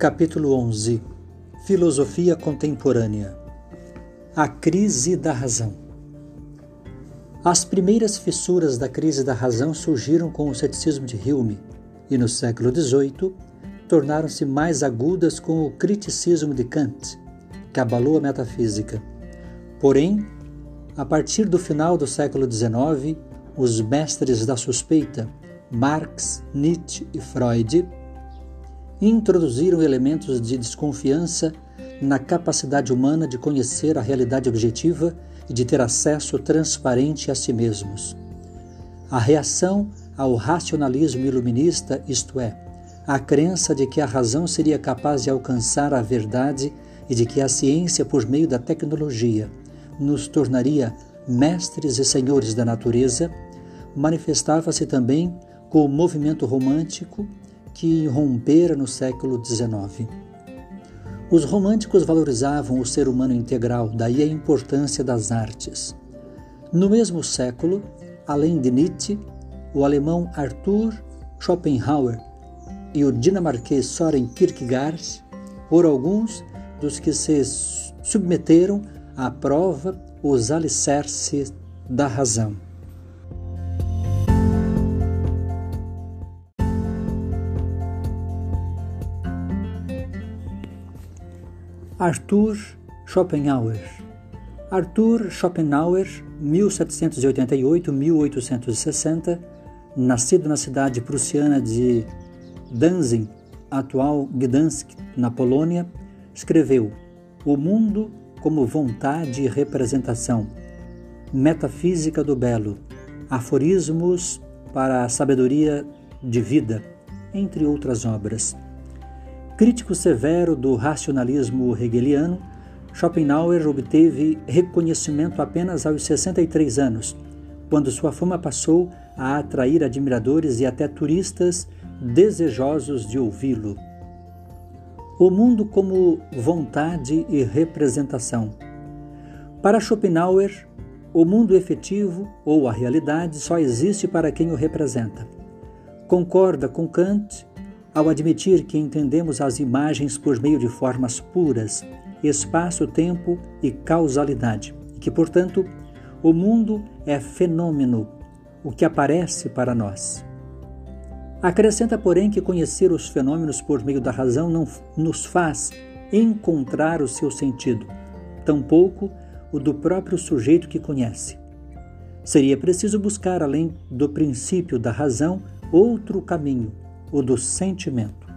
Capítulo 11 Filosofia Contemporânea A crise da razão. As primeiras fissuras da crise da razão surgiram com o ceticismo de Hume e, no século XVIII, tornaram-se mais agudas com o criticismo de Kant, que abalou a metafísica. Porém, a partir do final do século XIX, os mestres da suspeita, Marx, Nietzsche e Freud, introduziram elementos de desconfiança na capacidade humana de conhecer a realidade objetiva e de ter acesso transparente a si mesmos. A reação ao racionalismo iluminista, isto é, a crença de que a razão seria capaz de alcançar a verdade e de que a ciência, por meio da tecnologia, nos tornaria mestres e senhores da natureza, manifestava-se também com o movimento romântico que irrompera no século XIX. Os românticos valorizavam o ser humano integral, daí a importância das artes. No mesmo século, além de Nietzsche, o alemão Arthur Schopenhauer e o dinamarquês Soren Kierkegaard foram alguns dos que se submeteram à prova os alicerces da razão. Arthur Schopenhauer. Arthur Schopenhauer, 1788-1860, nascido na cidade prussiana de Danzig, atual Gdansk, na Polônia, escreveu O Mundo como Vontade e Representação, Metafísica do Belo, Aforismos para a Sabedoria de Vida, entre outras obras. Crítico severo do racionalismo hegeliano, Schopenhauer obteve reconhecimento apenas aos 63 anos, quando sua fama passou a atrair admiradores e até turistas desejosos de ouvi-lo. O mundo como vontade e representação. Para Schopenhauer, o mundo efetivo ou a realidade só existe para quem o representa. Concorda com Kant ao admitir que entendemos as imagens por meio de formas puras, espaço, tempo e causalidade, e que, portanto, o mundo é fenômeno, o que aparece para nós. Acrescenta, porém, que conhecer os fenômenos por meio da razão não nos faz encontrar o seu sentido, tampouco o do próprio sujeito que conhece. Seria preciso buscar, além do princípio da razão, outro caminho, o do sentimento.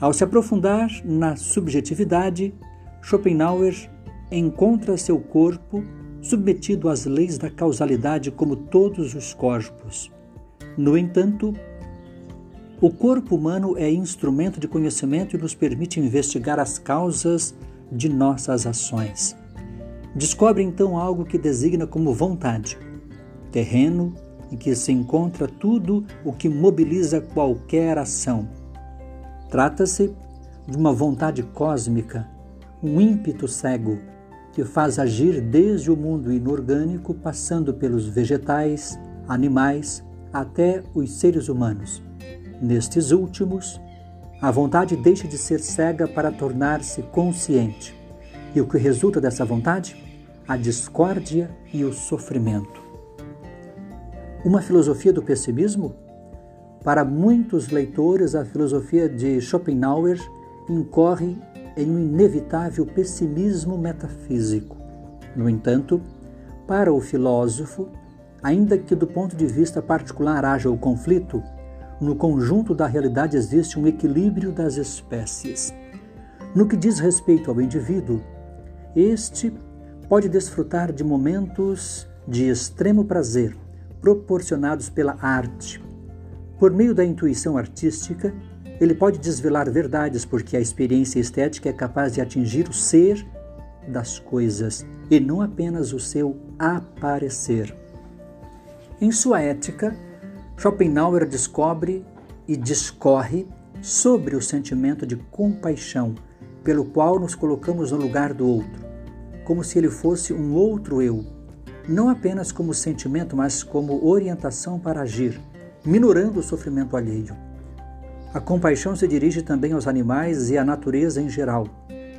Ao se aprofundar na subjetividade, Schopenhauer encontra seu corpo submetido às leis da causalidade como todos os corpos. No entanto, o corpo humano é instrumento de conhecimento e nos permite investigar as causas de nossas ações. Descobre então algo que designa como vontade, terreno em que se encontra tudo o que mobiliza qualquer ação. Trata-se de uma vontade cósmica, um ímpeto cego que faz agir desde o mundo inorgânico, passando pelos vegetais, animais, até os seres humanos. Nestes últimos, a vontade deixa de ser cega para tornar-se consciente. E o que resulta dessa vontade? A discórdia e o sofrimento. Uma filosofia do pessimismo? Para muitos leitores, a filosofia de Schopenhauer incorre em um inevitável pessimismo metafísico. No entanto, para o filósofo, ainda que do ponto de vista particular haja o conflito, no conjunto da realidade existe um equilíbrio das espécies. No que diz respeito ao indivíduo, este pode desfrutar de momentos de extremo prazer, proporcionados pela arte. Por meio da intuição artística, ele pode desvelar verdades, porque a experiência estética é capaz de atingir o ser das coisas e não apenas o seu aparecer. Em sua ética, Schopenhauer descobre e discorre sobre o sentimento de compaixão, pelo qual nos colocamos no lugar do outro, como se ele fosse um outro eu, não apenas como sentimento, mas como orientação para agir, minorando o sofrimento alheio. A compaixão se dirige também aos animais e à natureza em geral.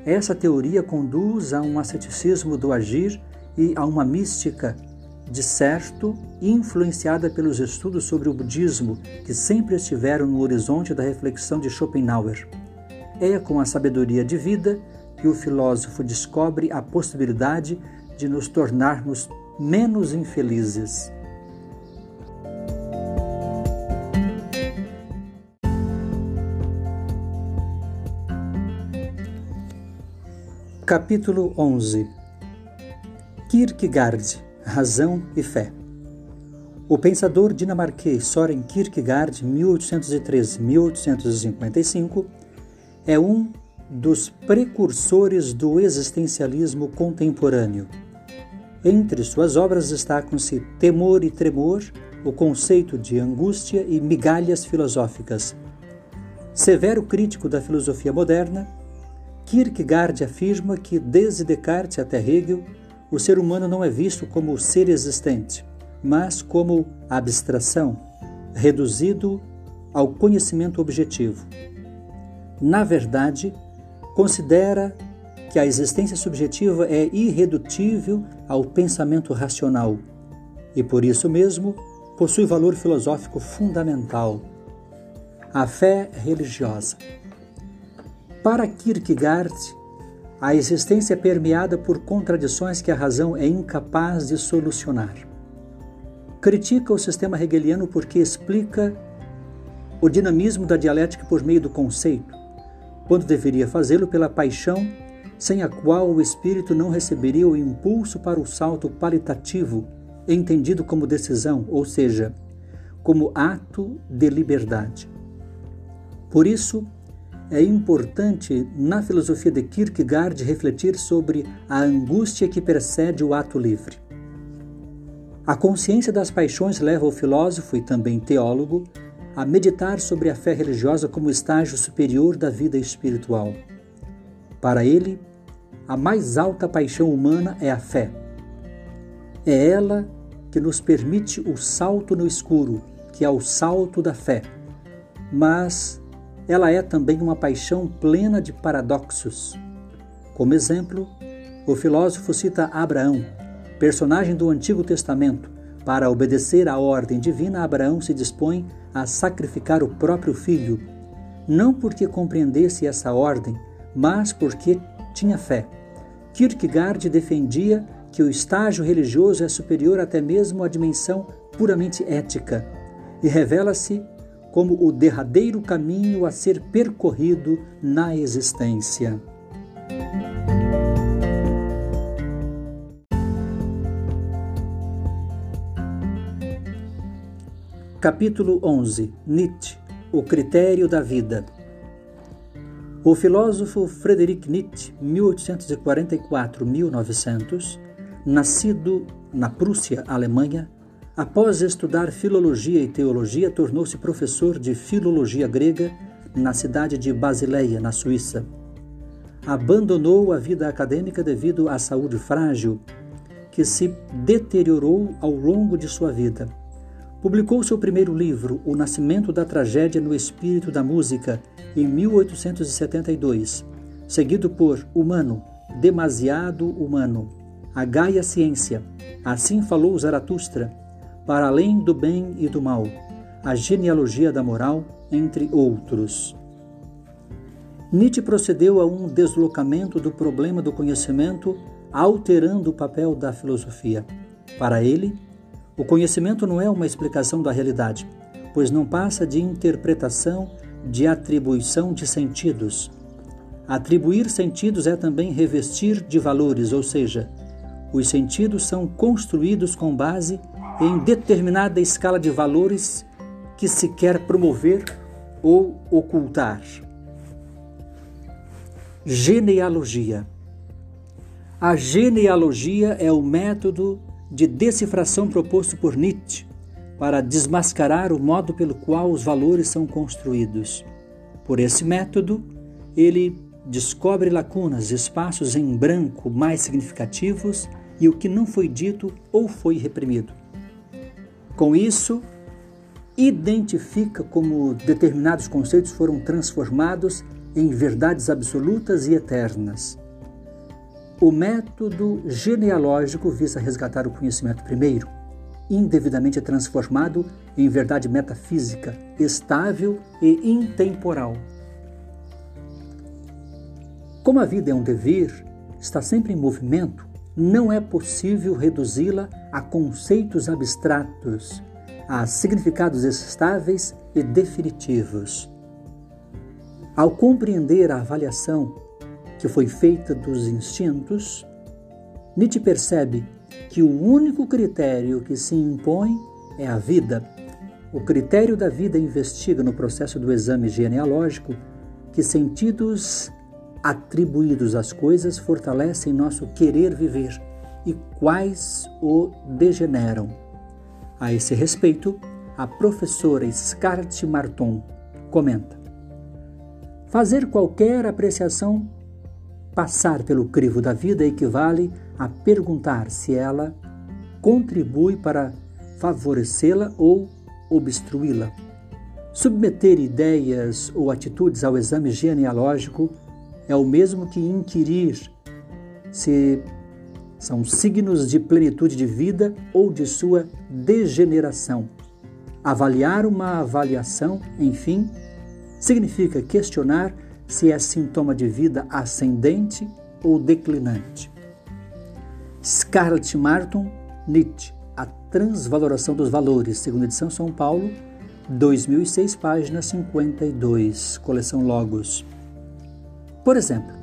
Essa teoria conduz a um asceticismo do agir e a uma mística de certo, influenciada pelos estudos sobre o budismo que sempre estiveram no horizonte da reflexão de Schopenhauer. É com a sabedoria de vida que o filósofo descobre a possibilidade de nos tornarmos menos infelizes. Capítulo 11 Kierkegaard Razão e Fé. O pensador dinamarquês Soren Kierkegaard, 1813-1855, é um dos precursores do existencialismo contemporâneo. Entre suas obras destacam-se Temor e Tremor, o conceito de angústia e migalhas filosóficas. Severo crítico da filosofia moderna, Kierkegaard afirma que, desde Descartes até Hegel, o ser humano não é visto como ser existente, mas como abstração, reduzido ao conhecimento objetivo. Na verdade, considera que a existência subjetiva é irredutível ao pensamento racional e, por isso mesmo, possui valor filosófico fundamental. A fé religiosa. Para Kierkegaard, a existência é permeada por contradições que a razão é incapaz de solucionar. Critica o sistema hegeliano porque explica o dinamismo da dialética por meio do conceito, quando deveria fazê-lo pela paixão, sem a qual o espírito não receberia o impulso para o salto qualitativo, entendido como decisão, ou seja, como ato de liberdade. Por isso, é importante, na filosofia de Kierkegaard, refletir sobre a angústia que precede o ato livre. A consciência das paixões leva o filósofo e também teólogo a meditar sobre a fé religiosa como estágio superior da vida espiritual. Para ele, a mais alta paixão humana é a fé. É ela que nos permite o salto no escuro, que é o salto da fé. Mas ela é também uma paixão plena de paradoxos. Como exemplo, o filósofo cita Abraão, personagem do Antigo Testamento. Para obedecer à ordem divina, Abraão se dispõe a sacrificar o próprio filho, não porque compreendesse essa ordem, mas porque tinha fé. Kierkegaard defendia que o estágio religioso é superior até mesmo à dimensão puramente ética e revela-se como o derradeiro caminho a ser percorrido na existência. Capítulo 11 Nietzsche O critério da vida. O filósofo Friedrich Nietzsche, 1844-1900, nascido na Prússia, Alemanha, Após estudar filologia e teologia, tornou-se professor de filologia grega na cidade de Basileia, na Suíça. Abandonou a vida acadêmica devido à saúde frágil, que se deteriorou ao longo de sua vida. Publicou seu primeiro livro, O Nascimento da Tragédia no Espírito da Música, em 1872, seguido por Humano, Demasiado Humano, A Gaia Ciência, Assim Falou Zaratustra, para além do bem e do mal, a genealogia da moral, entre outros. Nietzsche procedeu a um deslocamento do problema do conhecimento, alterando o papel da filosofia. Para ele, o conhecimento não é uma explicação da realidade, pois não passa de interpretação, de atribuição de sentidos. Atribuir sentidos é também revestir de valores, ou seja, os sentidos são construídos com base em determinada escala de valores que se quer promover ou ocultar. Genealogia. A genealogia é o método de decifração proposto por Nietzsche para desmascarar o modo pelo qual os valores são construídos. Por esse método, ele descobre lacunas, espaços em branco mais significativos e o que não foi dito ou foi reprimido. Com isso, identifica como determinados conceitos foram transformados em verdades absolutas e eternas. O método genealógico visa resgatar o conhecimento primeiro, indevidamente transformado em verdade metafísica, estável e intemporal. Como a vida é um dever, está sempre em movimento, não é possível reduzi-la a conceitos abstratos, a significados estáveis e definitivos. Ao compreender a avaliação que foi feita dos instintos, Nietzsche percebe que o único critério que se impõe é a vida. O critério da vida investiga no processo do exame genealógico que sentidos atribuídos às coisas fortalecem nosso querer viver e quais o degeneram. A esse respeito, a professora Scarlett Marton comenta: Fazer qualquer apreciação passar pelo crivo da vida equivale a perguntar se ela contribui para favorecê-la ou obstruí-la. Submeter ideias ou atitudes ao exame genealógico é o mesmo que inquirir se são signos de plenitude de vida ou de sua degeneração. Avaliar uma avaliação, enfim, significa questionar se é sintoma de vida ascendente ou declinante. Scarlett Martin, Nietzsche, A Transvaloração dos Valores, segunda edição São Paulo, 2006, página 52, coleção Logos. Por exemplo,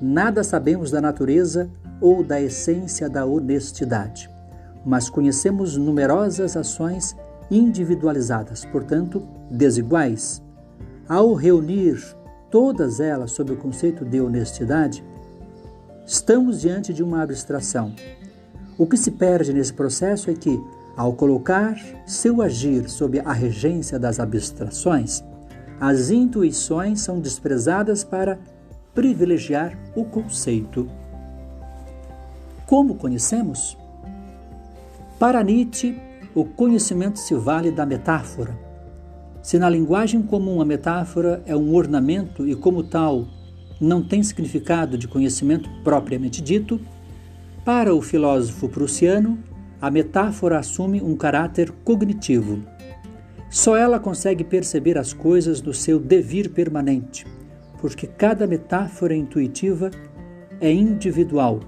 nada sabemos da natureza ou da essência da honestidade, mas conhecemos numerosas ações individualizadas, portanto, desiguais. Ao reunir todas elas sob o conceito de honestidade, estamos diante de uma abstração. O que se perde nesse processo é que, ao colocar seu agir sob a regência das abstrações, as intuições são desprezadas para privilegiar o conceito. Como conhecemos? Para Nietzsche, o conhecimento se vale da metáfora. Se na linguagem comum a metáfora é um ornamento e, como tal, não tem significado de conhecimento propriamente dito, para o filósofo prussiano, a metáfora assume um caráter cognitivo. Só ela consegue perceber as coisas do seu devir permanente, porque cada metáfora intuitiva é individual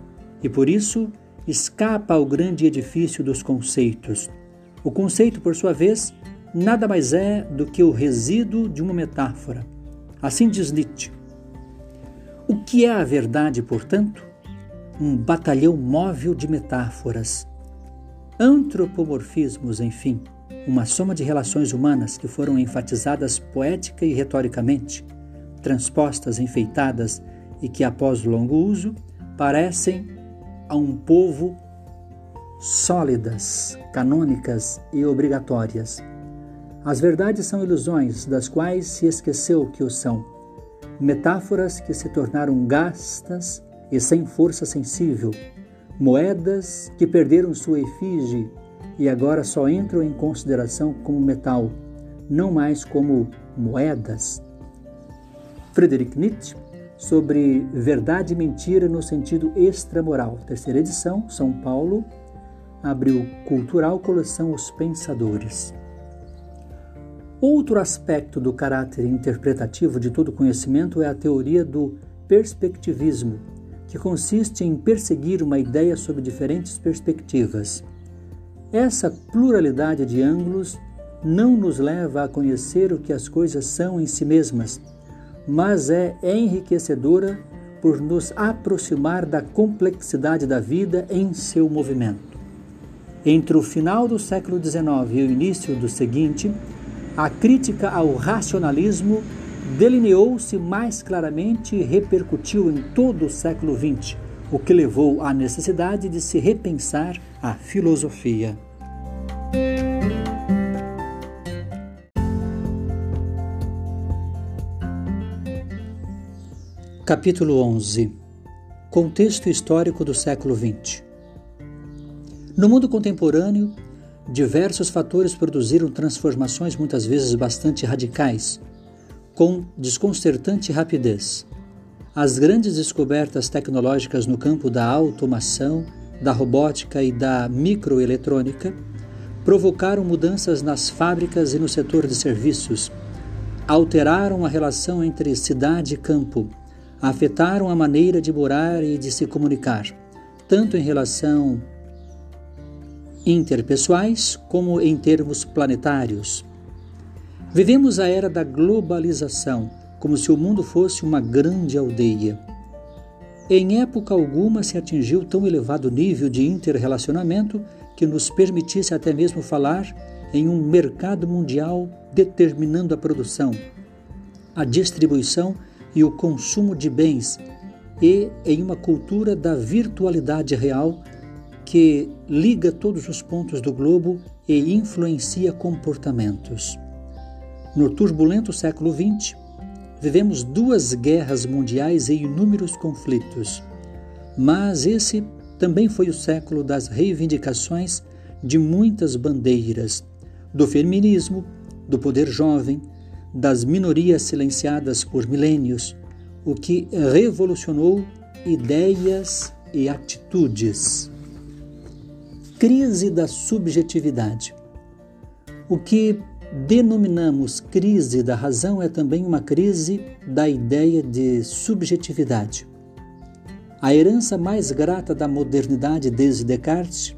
e por isso escapa ao grande edifício dos conceitos. O conceito, por sua vez, nada mais é do que o resíduo de uma metáfora. Assim diz Nietzsche. O que é a verdade, portanto? Um batalhão móvel de metáforas. Antropomorfismos, enfim, uma soma de relações humanas que foram enfatizadas poética e retoricamente transpostas, enfeitadas e que, após longo uso, parecem a um povo sólidas, canônicas e obrigatórias. As verdades são ilusões das quais se esqueceu que o são, metáforas que se tornaram gastas e sem força sensível, moedas que perderam sua efígie e agora só entram em consideração como metal, não mais como moedas. Friedrich Nietzsche, sobre verdade e mentira no sentido extramoral. Terceira edição, São Paulo, abril cultural, coleção Os Pensadores. Outro aspecto do caráter interpretativo de todo conhecimento é a teoria do perspectivismo, que consiste em perseguir uma ideia sob diferentes perspectivas. Essa pluralidade de ângulos não nos leva a conhecer o que as coisas são em si mesmas, mas é enriquecedora por nos aproximar da complexidade da vida em seu movimento. Entre o final do século XIX e o início do seguinte, a crítica ao racionalismo delineou-se mais claramente e repercutiu em todo o século XX, o que levou à necessidade de se repensar a filosofia. Capítulo 11 Contexto histórico do século XX No mundo contemporâneo, diversos fatores produziram transformações muitas vezes bastante radicais, com desconcertante rapidez. As grandes descobertas tecnológicas no campo da automação, da robótica e da microeletrônica provocaram mudanças nas fábricas e no setor de serviços, alteraram a relação entre cidade e campo, afetaram a maneira de morar e de se comunicar, tanto em relação interpessoais como em termos planetários. Vivemos a era da globalização como se o mundo fosse uma grande aldeia. Em época alguma se atingiu tão elevado nível de interrelacionamento que nos permitisse até mesmo falar em um mercado mundial determinando a produção, a distribuição e o consumo de bens, e em uma cultura da virtualidade real que liga todos os pontos do globo e influencia comportamentos. No turbulento século XX, Vivemos duas guerras mundiais e inúmeros conflitos, mas esse também foi o século das reivindicações de muitas bandeiras, do feminismo, do poder jovem, das minorias silenciadas por milênios, o que revolucionou ideias e atitudes. Crise da subjetividade. O que denominamos crise da razão é também uma crise da ideia de subjetividade. A herança mais grata da modernidade desde Descartes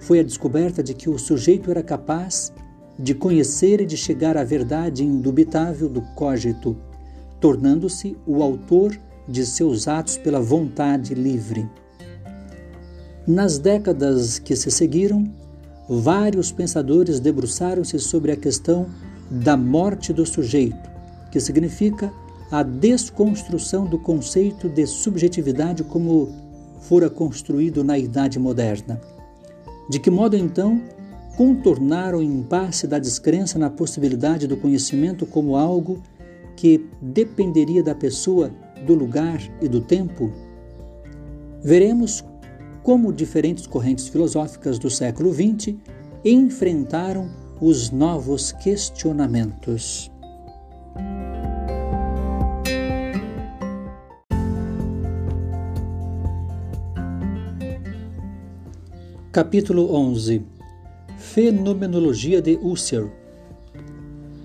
foi a descoberta de que o sujeito era capaz de conhecer e de chegar à verdade indubitável do cogito, tornando-se o autor de seus atos pela vontade livre. Nas décadas que se seguiram, vários pensadores debruçaram-se sobre a questão da morte do sujeito, que significa a desconstrução do conceito de subjetividade como fora construído na Idade Moderna. De que modo, então, contornar o impasse da descrença na possibilidade do conhecimento como algo que dependeria da pessoa, do lugar e do tempo? Veremos como diferentes correntes filosóficas do século XX enfrentaram os novos questionamentos. Capítulo 11 Fenomenologia de Husserl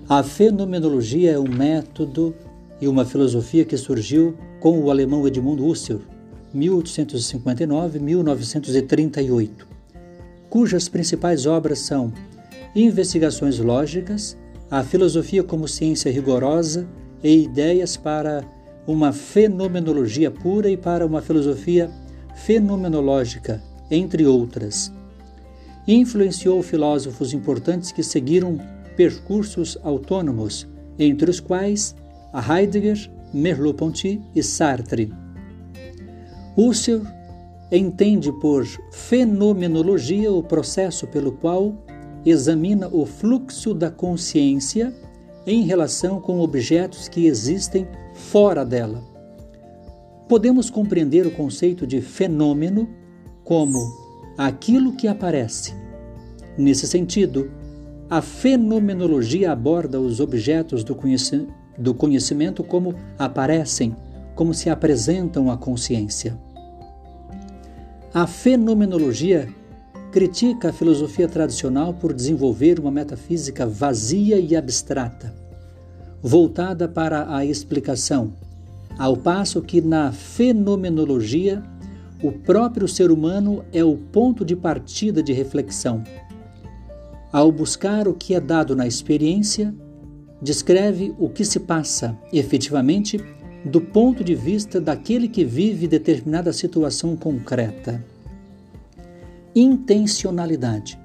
A fenomenologia é um método e uma filosofia que surgiu com o alemão Edmund Husserl 1859-1938, cujas principais obras são Investigações Lógicas, A Filosofia como Ciência Rigorosa e Ideias para uma Fenomenologia Pura e para uma Filosofia Fenomenológica, entre outras. Influenciou filósofos importantes que seguiram percursos autônomos, entre os quais Heidegger, Merleau-Ponty e Sartre. Husserl entende por fenomenologia o processo pelo qual examina o fluxo da consciência em relação com objetos que existem fora dela. Podemos compreender o conceito de fenômeno como aquilo que aparece. Nesse sentido, a fenomenologia aborda os objetos do, conhecimento como aparecem, como se apresentam à consciência. A fenomenologia critica a filosofia tradicional por desenvolver uma metafísica vazia e abstrata, voltada para a explicação, ao passo que na fenomenologia o próprio ser humano é o ponto de partida de reflexão. Ao buscar o que é dado na experiência, descreve o que se passa efetivamente do ponto de vista daquele que vive determinada situação concreta. Intencionalidade.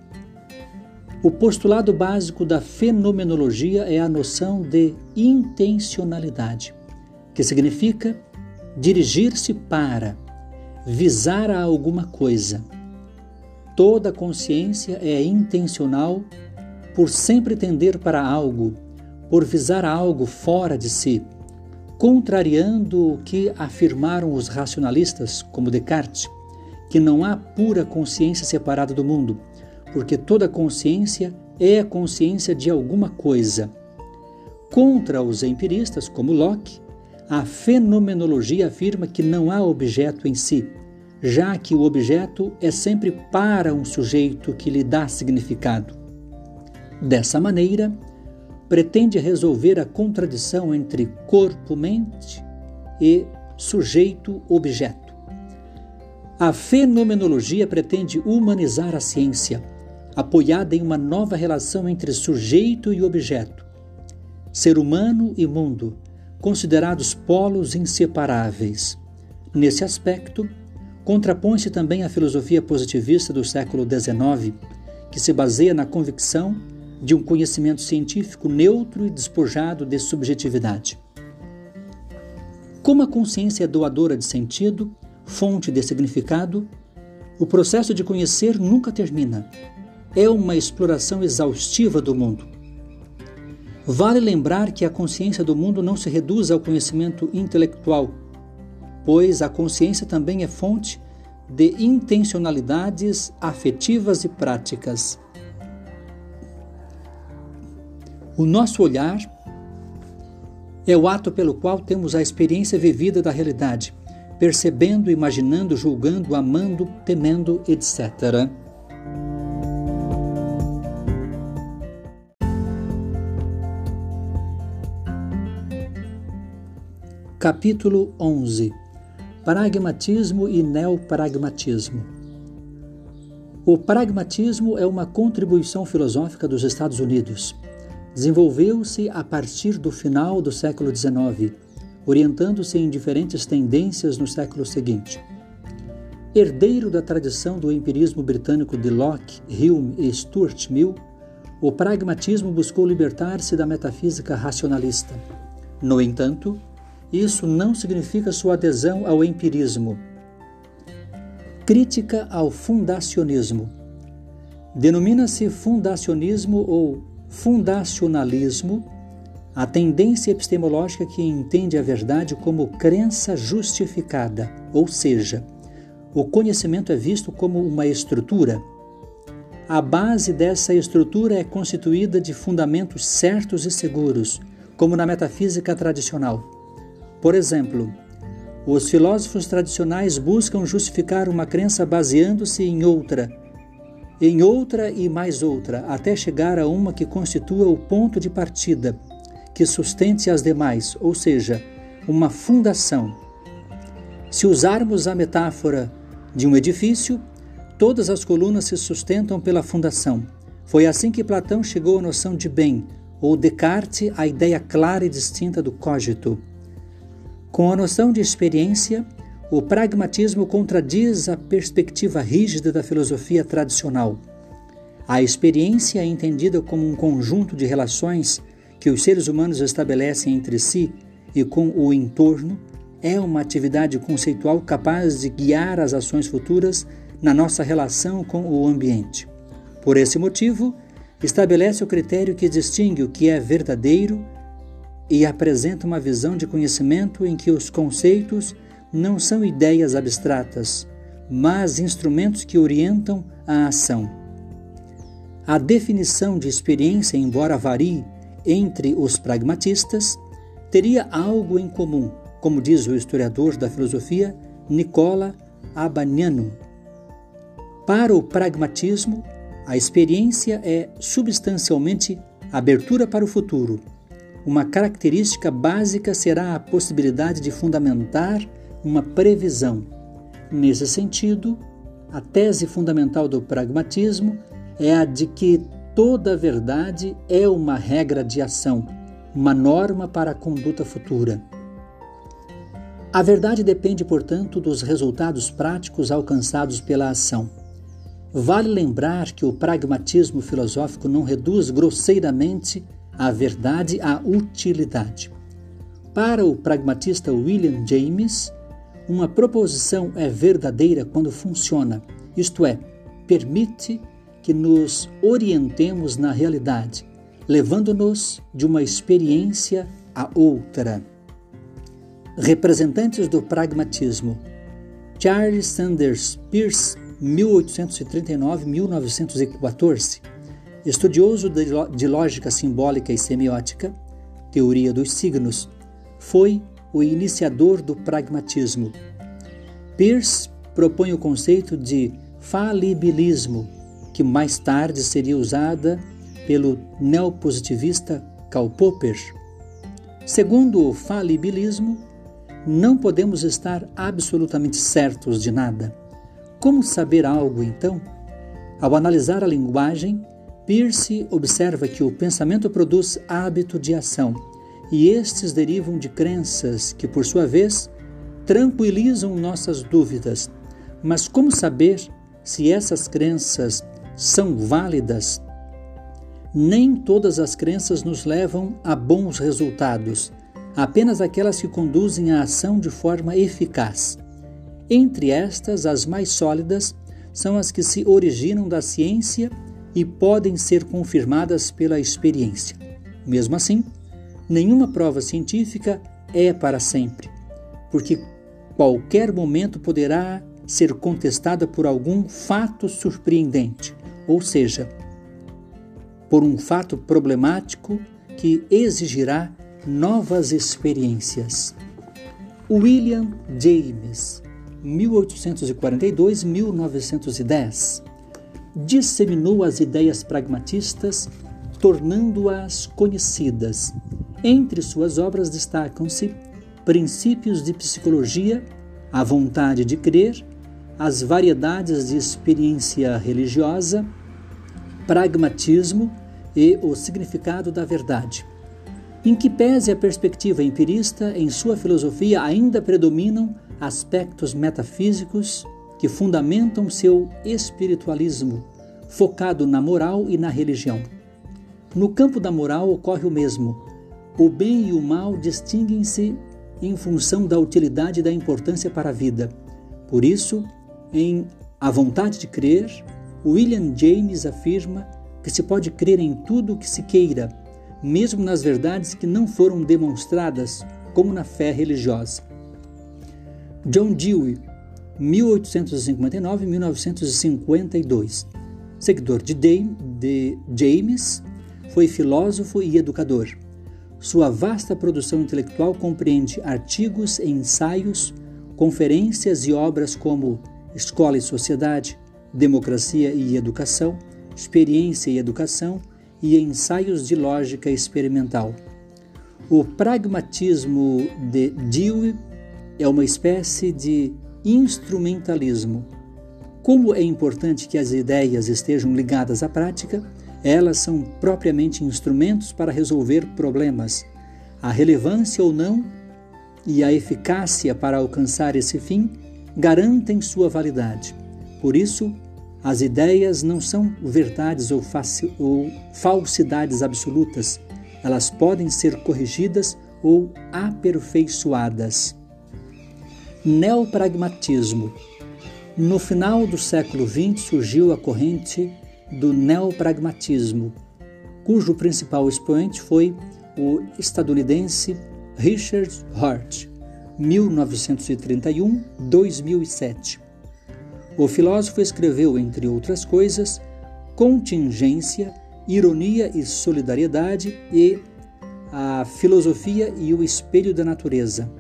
O postulado básico da fenomenologia é a noção de intencionalidade, que significa dirigir-se para, visar a alguma coisa. Toda consciência é intencional por sempre tender para algo, por visar algo fora de si contrariando o que afirmaram os racionalistas, como Descartes, que não há pura consciência separada do mundo, porque toda consciência é a consciência de alguma coisa. Contra os empiristas, como Locke, a fenomenologia afirma que não há objeto em si, já que o objeto é sempre para um sujeito que lhe dá significado. Dessa maneira, pretende resolver a contradição entre corpo-mente e sujeito-objeto. A fenomenologia pretende humanizar a ciência, apoiada em uma nova relação entre sujeito e objeto. Ser humano e mundo, considerados polos inseparáveis. Nesse aspecto, contrapõe-se também a filosofia positivista do século XIX, que se baseia na convicção de um conhecimento científico neutro e despojado de subjetividade. Como a consciência é doadora de sentido, fonte de significado, o processo de conhecer nunca termina. É uma exploração exaustiva do mundo. Vale lembrar que a consciência do mundo não se reduz ao conhecimento intelectual, pois a consciência também é fonte de intencionalidades afetivas e práticas. O nosso olhar é o ato pelo qual temos a experiência vivida da realidade, percebendo, imaginando, julgando, amando, temendo, etc. Capítulo 11 Pragmatismo e Neopragmatismo. O pragmatismo é uma contribuição filosófica dos Estados Unidos desenvolveu-se a partir do final do século XIX, orientando-se em diferentes tendências no século seguinte. Herdeiro da tradição do empirismo britânico de Locke, Hume e Stuart Mill, o pragmatismo buscou libertar-se da metafísica racionalista. No entanto, isso não significa sua adesão ao empirismo. Crítica ao fundacionismo. Denomina-se fundacionismo ou fundacionalismo, a tendência epistemológica que entende a verdade como crença justificada, ou seja, o conhecimento é visto como uma estrutura. A base dessa estrutura é constituída de fundamentos certos e seguros, como na metafísica tradicional. Por exemplo, os filósofos tradicionais buscam justificar uma crença baseando-se em outra, em outra e mais outra, até chegar a uma que constitua o ponto de partida, que sustente as demais, ou seja, uma fundação. Se usarmos a metáfora de um edifício, todas as colunas se sustentam pela fundação. Foi assim que Platão chegou à noção de bem, ou Descartes à ideia clara e distinta do cogito. Com a noção de experiência, o pragmatismo contradiz a perspectiva rígida da filosofia tradicional. A experiência é entendida como um conjunto de relações que os seres humanos estabelecem entre si e com o entorno, é uma atividade conceitual capaz de guiar as ações futuras na nossa relação com o ambiente. Por esse motivo, estabelece o critério que distingue o que é verdadeiro e apresenta uma visão de conhecimento em que os conceitos não são ideias abstratas, mas instrumentos que orientam a ação. A definição de experiência, embora varie entre os pragmatistas, teria algo em comum, como diz o historiador da filosofia Nicola Abaniano. Para o pragmatismo, a experiência é substancialmente abertura para o futuro. Uma característica básica será a possibilidade de fundamentar uma previsão. Nesse sentido, a tese fundamental do pragmatismo é a de que toda verdade é uma regra de ação, uma norma para a conduta futura. A verdade depende, portanto, dos resultados práticos alcançados pela ação. Vale lembrar que o pragmatismo filosófico não reduz grosseiramente a verdade à utilidade. Para o pragmatista William James, uma proposição é verdadeira quando funciona, isto é, permite que nos orientemos na realidade, levando-nos de uma experiência a outra. Representantes do pragmatismo: Charles Sanders Peirce, 1839-1914, estudioso de lógica simbólica e semiótica, teoria dos signos, foi o iniciador do pragmatismo. Peirce propõe o conceito de falibilismo, que mais tarde seria usada pelo neopositivista Karl Popper. Segundo o falibilismo, não podemos estar absolutamente certos de nada. Como saber algo, então? Ao analisar a linguagem, Peirce observa que o pensamento produz hábito de ação, e estes derivam de crenças que, por sua vez, tranquilizam nossas dúvidas. Mas como saber se essas crenças são válidas? Nem todas as crenças nos levam a bons resultados, apenas aquelas que conduzem à ação de forma eficaz. Entre estas, as mais sólidas são as que se originam da ciência e podem ser confirmadas pela experiência. Mesmo assim, nenhuma prova científica é para sempre, porque qualquer momento poderá ser contestada por algum fato surpreendente, ou seja, por um fato problemático que exigirá novas experiências. William James, 1842-1910, disseminou as ideias pragmatistas, tornando-as conhecidas. Entre suas obras destacam-se Princípios de Psicologia, A Vontade de Crer, As Variedades de Experiência Religiosa, Pragmatismo e o Significado da Verdade. Em que pese a perspectiva empirista, em sua filosofia ainda predominam aspectos metafísicos que fundamentam seu espiritualismo, focado na moral e na religião. No campo da moral ocorre o mesmo. O bem e o mal distinguem-se em função da utilidade e da importância para a vida. Por isso, em A Vontade de Crer, William James afirma que se pode crer em tudo o que se queira, mesmo nas verdades que não foram demonstradas, como na fé religiosa. John Dewey, 1859-1952, seguidor de, de James, foi filósofo e educador. Sua vasta produção intelectual compreende artigos e ensaios, conferências e obras como Escola e Sociedade, Democracia e Educação, Experiência e Educação e ensaios de lógica experimental. O pragmatismo de Dewey é uma espécie de instrumentalismo. Como é importante que as ideias estejam ligadas à prática, elas são propriamente instrumentos para resolver problemas. A relevância ou não e a eficácia para alcançar esse fim garantem sua validade. Por isso, as ideias não são verdades ou, ou falsidades absolutas, elas podem ser corrigidas ou aperfeiçoadas. Neopragmatismo. No final do século XX surgiu a corrente do neopragmatismo, cujo principal expoente foi o estadunidense Richard Hart, 1931-2007. O filósofo escreveu, entre outras coisas, Contingência, Ironia e Solidariedade e A Filosofia e o Espelho da Natureza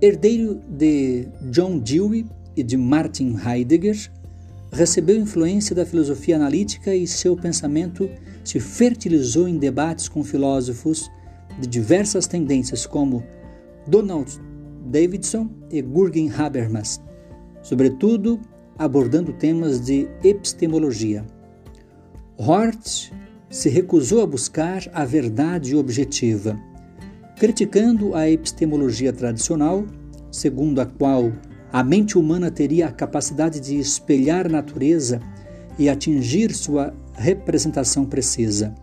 Herdeiro de John Dewey e de Martin Heidegger, recebeu influência da filosofia analítica e seu pensamento se fertilizou em debates com filósofos de diversas tendências como Donald Davidson e Gurgen Habermas, sobretudo abordando temas de epistemologia. Hort se recusou a buscar a verdade objetiva criticando a epistemologia tradicional, segundo a qual a mente humana teria a capacidade de espelhar a natureza e atingir sua representação precisa.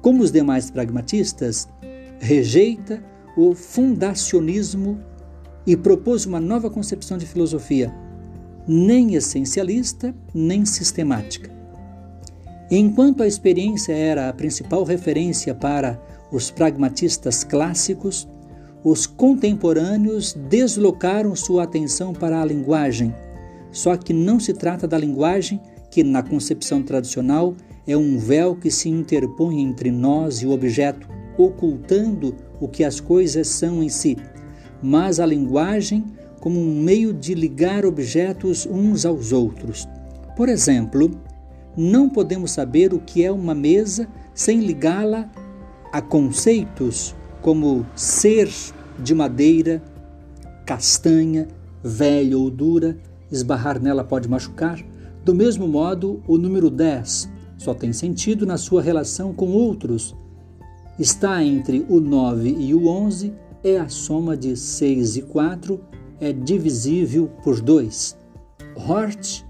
Como os demais pragmatistas, rejeita o fundacionismo e propôs uma nova concepção de filosofia, nem essencialista, nem sistemática. Enquanto a experiência era a principal referência para os pragmatistas clássicos, os contemporâneos deslocaram sua atenção para a linguagem, Só que não se trata da linguagem que, na concepção tradicional, é um véu que se interpõe entre nós e o objeto, ocultando o que as coisas são em si, mas a linguagem como um meio de ligar objetos uns aos outros. Por exemplo, não podemos saber o que é uma mesa sem ligá-la a conceitos como ser de madeira, castanha, velha ou dura, esbarrar nela pode machucar. Do mesmo modo, o número 10 só tem sentido na sua relação com outros. Está entre o 9 e o 11, é a soma de 6 e 4, é divisível por 2. Hort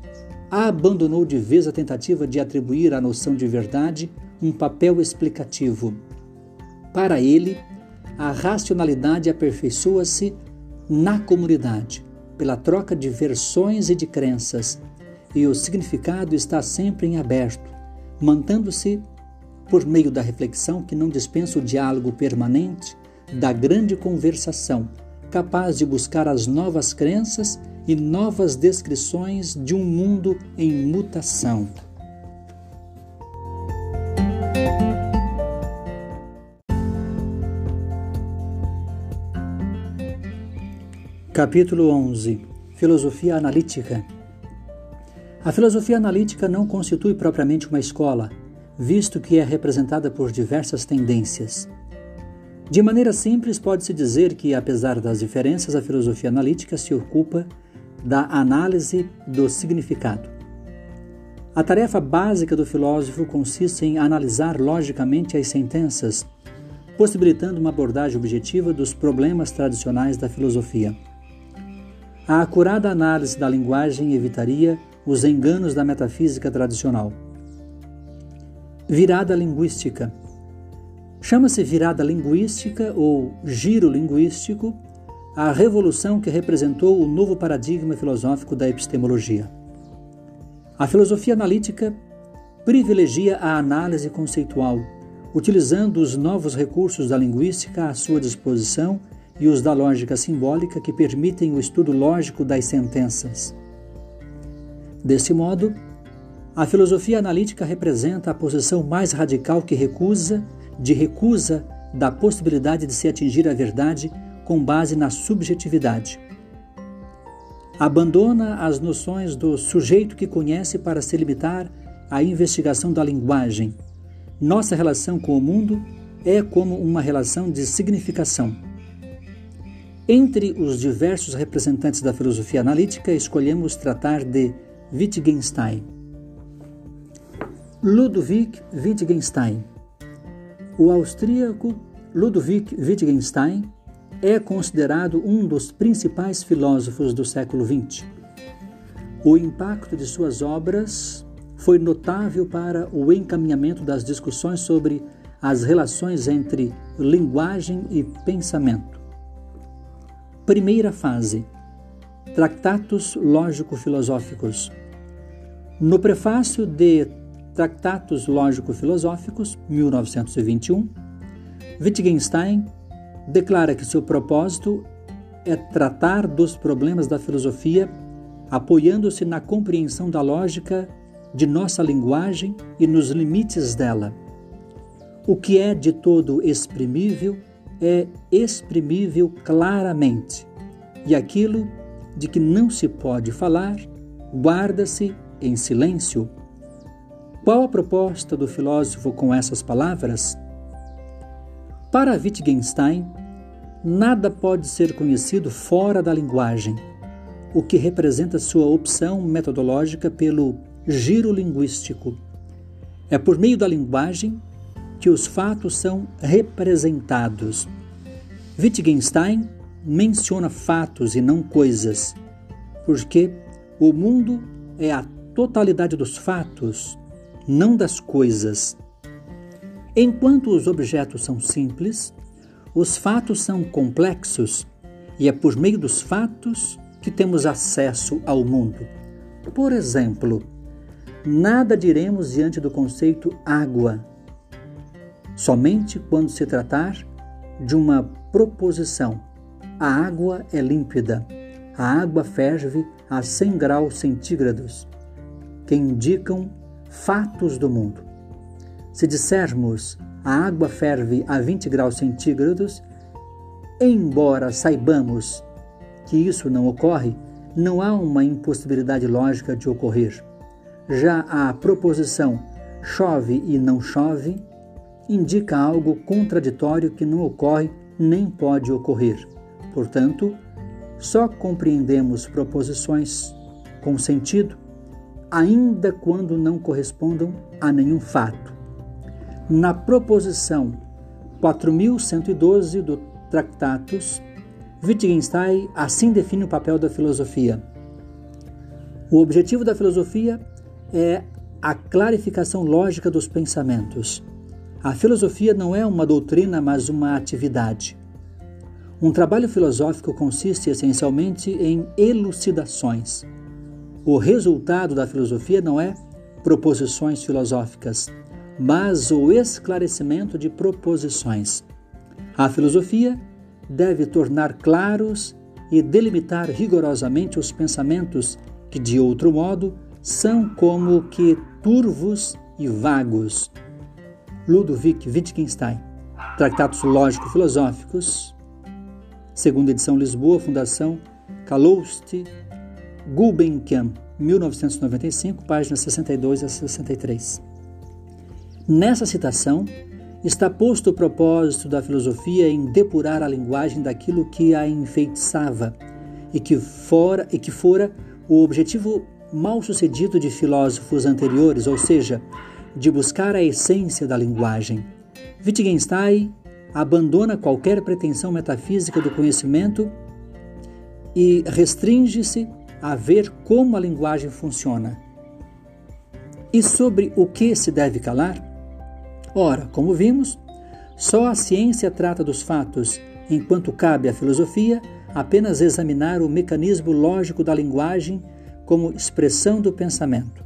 abandonou de vez a tentativa de atribuir à noção de verdade um papel explicativo. Para ele, a racionalidade aperfeiçoa-se na comunidade, pela troca de versões e de crenças, e o significado está sempre em aberto, mantendo-se por meio da reflexão que não dispensa o diálogo permanente, da grande conversação, capaz de buscar as novas crenças e novas descrições de um mundo em mutação. Capítulo 11 Filosofia Analítica A filosofia analítica não constitui propriamente uma escola, visto que é representada por diversas tendências. De maneira simples, pode-se dizer que, apesar das diferenças, a filosofia analítica se ocupa da análise do significado. A tarefa básica do filósofo consiste em analisar logicamente as sentenças, possibilitando uma abordagem objetiva dos problemas tradicionais da filosofia. A acurada análise da linguagem evitaria os enganos da metafísica tradicional. Virada linguística. Chama-se virada linguística ou giro linguístico a revolução que representou o novo paradigma filosófico da epistemologia. A filosofia analítica privilegia a análise conceitual, utilizando os novos recursos da linguística à sua disposição e os da lógica simbólica que permitem o estudo lógico das sentenças. Desse modo, a filosofia analítica representa a posição mais radical que recusa, de recusa da possibilidade de se atingir a verdade com base na subjetividade. Abandona as noções do sujeito que conhece para se limitar à investigação da linguagem. Nossa relação com o mundo é como uma relação de significação. Entre os diversos representantes da filosofia analítica, escolhemos tratar de Wittgenstein. Ludwig Wittgenstein. O austríaco Ludwig Wittgenstein é considerado um dos principais filósofos do século XX. O impacto de suas obras foi notável para o encaminhamento das discussões sobre as relações entre linguagem e pensamento. Primeira fase: Tractatus Lógico-Filosóficos. No prefácio de Tractatus Lógico-Filosóficos, 1921, Wittgenstein declara que seu propósito é tratar dos problemas da filosofia apoiando-se na compreensão da lógica de nossa linguagem e nos limites dela. O que é de todo exprimível é exprimível claramente, e aquilo de que não se pode falar guarda-se em silêncio. Qual a proposta do filósofo com essas palavras? Para Wittgenstein, nada pode ser conhecido fora da linguagem, o que representa sua opção metodológica pelo giro linguístico. É por meio da linguagem que os fatos são representados. Wittgenstein menciona fatos e não coisas, porque o mundo é a totalidade dos fatos, não das coisas. Enquanto os objetos são simples, os fatos são complexos e é por meio dos fatos que temos acesso ao mundo. Por exemplo, nada diremos diante do conceito água, somente quando se tratar de uma proposição. A água é límpida, a água ferve a 100 graus centígrados, que indicam fatos do mundo. Se dissermos a água ferve a 20 graus centígrados, embora saibamos que isso não ocorre, não há uma impossibilidade lógica de ocorrer. Já a proposição chove e não chove indica algo contraditório que não ocorre nem pode ocorrer. Portanto, só compreendemos proposições com sentido ainda quando não correspondam a nenhum fato. Na proposição 4112 do Tractatus, Wittgenstein assim define o papel da filosofia. O objetivo da filosofia é a clarificação lógica dos pensamentos. A filosofia não é uma doutrina, mas uma atividade. Um trabalho filosófico consiste essencialmente em elucidações. O resultado da filosofia não é proposições filosóficas, mas o esclarecimento de proposições. A filosofia deve tornar claros e delimitar rigorosamente os pensamentos que, de outro modo, são como que turvos e vagos. Ludwig Wittgenstein, Tratados Lógico-Filosóficos, segunda edição Lisboa, Fundação Calouste Gulbenkian, 1995, páginas 62 a 63. Nessa citação, está posto o propósito da filosofia em depurar a linguagem daquilo que a enfeitiçava e que fora e que fora o objetivo mal sucedido de filósofos anteriores, ou seja, de buscar a essência da linguagem. Wittgenstein abandona qualquer pretensão metafísica do conhecimento e restringe-se a ver como a linguagem funciona. E sobre o que se deve calar? Ora, como vimos, só a ciência trata dos fatos, enquanto cabe à filosofia apenas examinar o mecanismo lógico da linguagem como expressão do pensamento.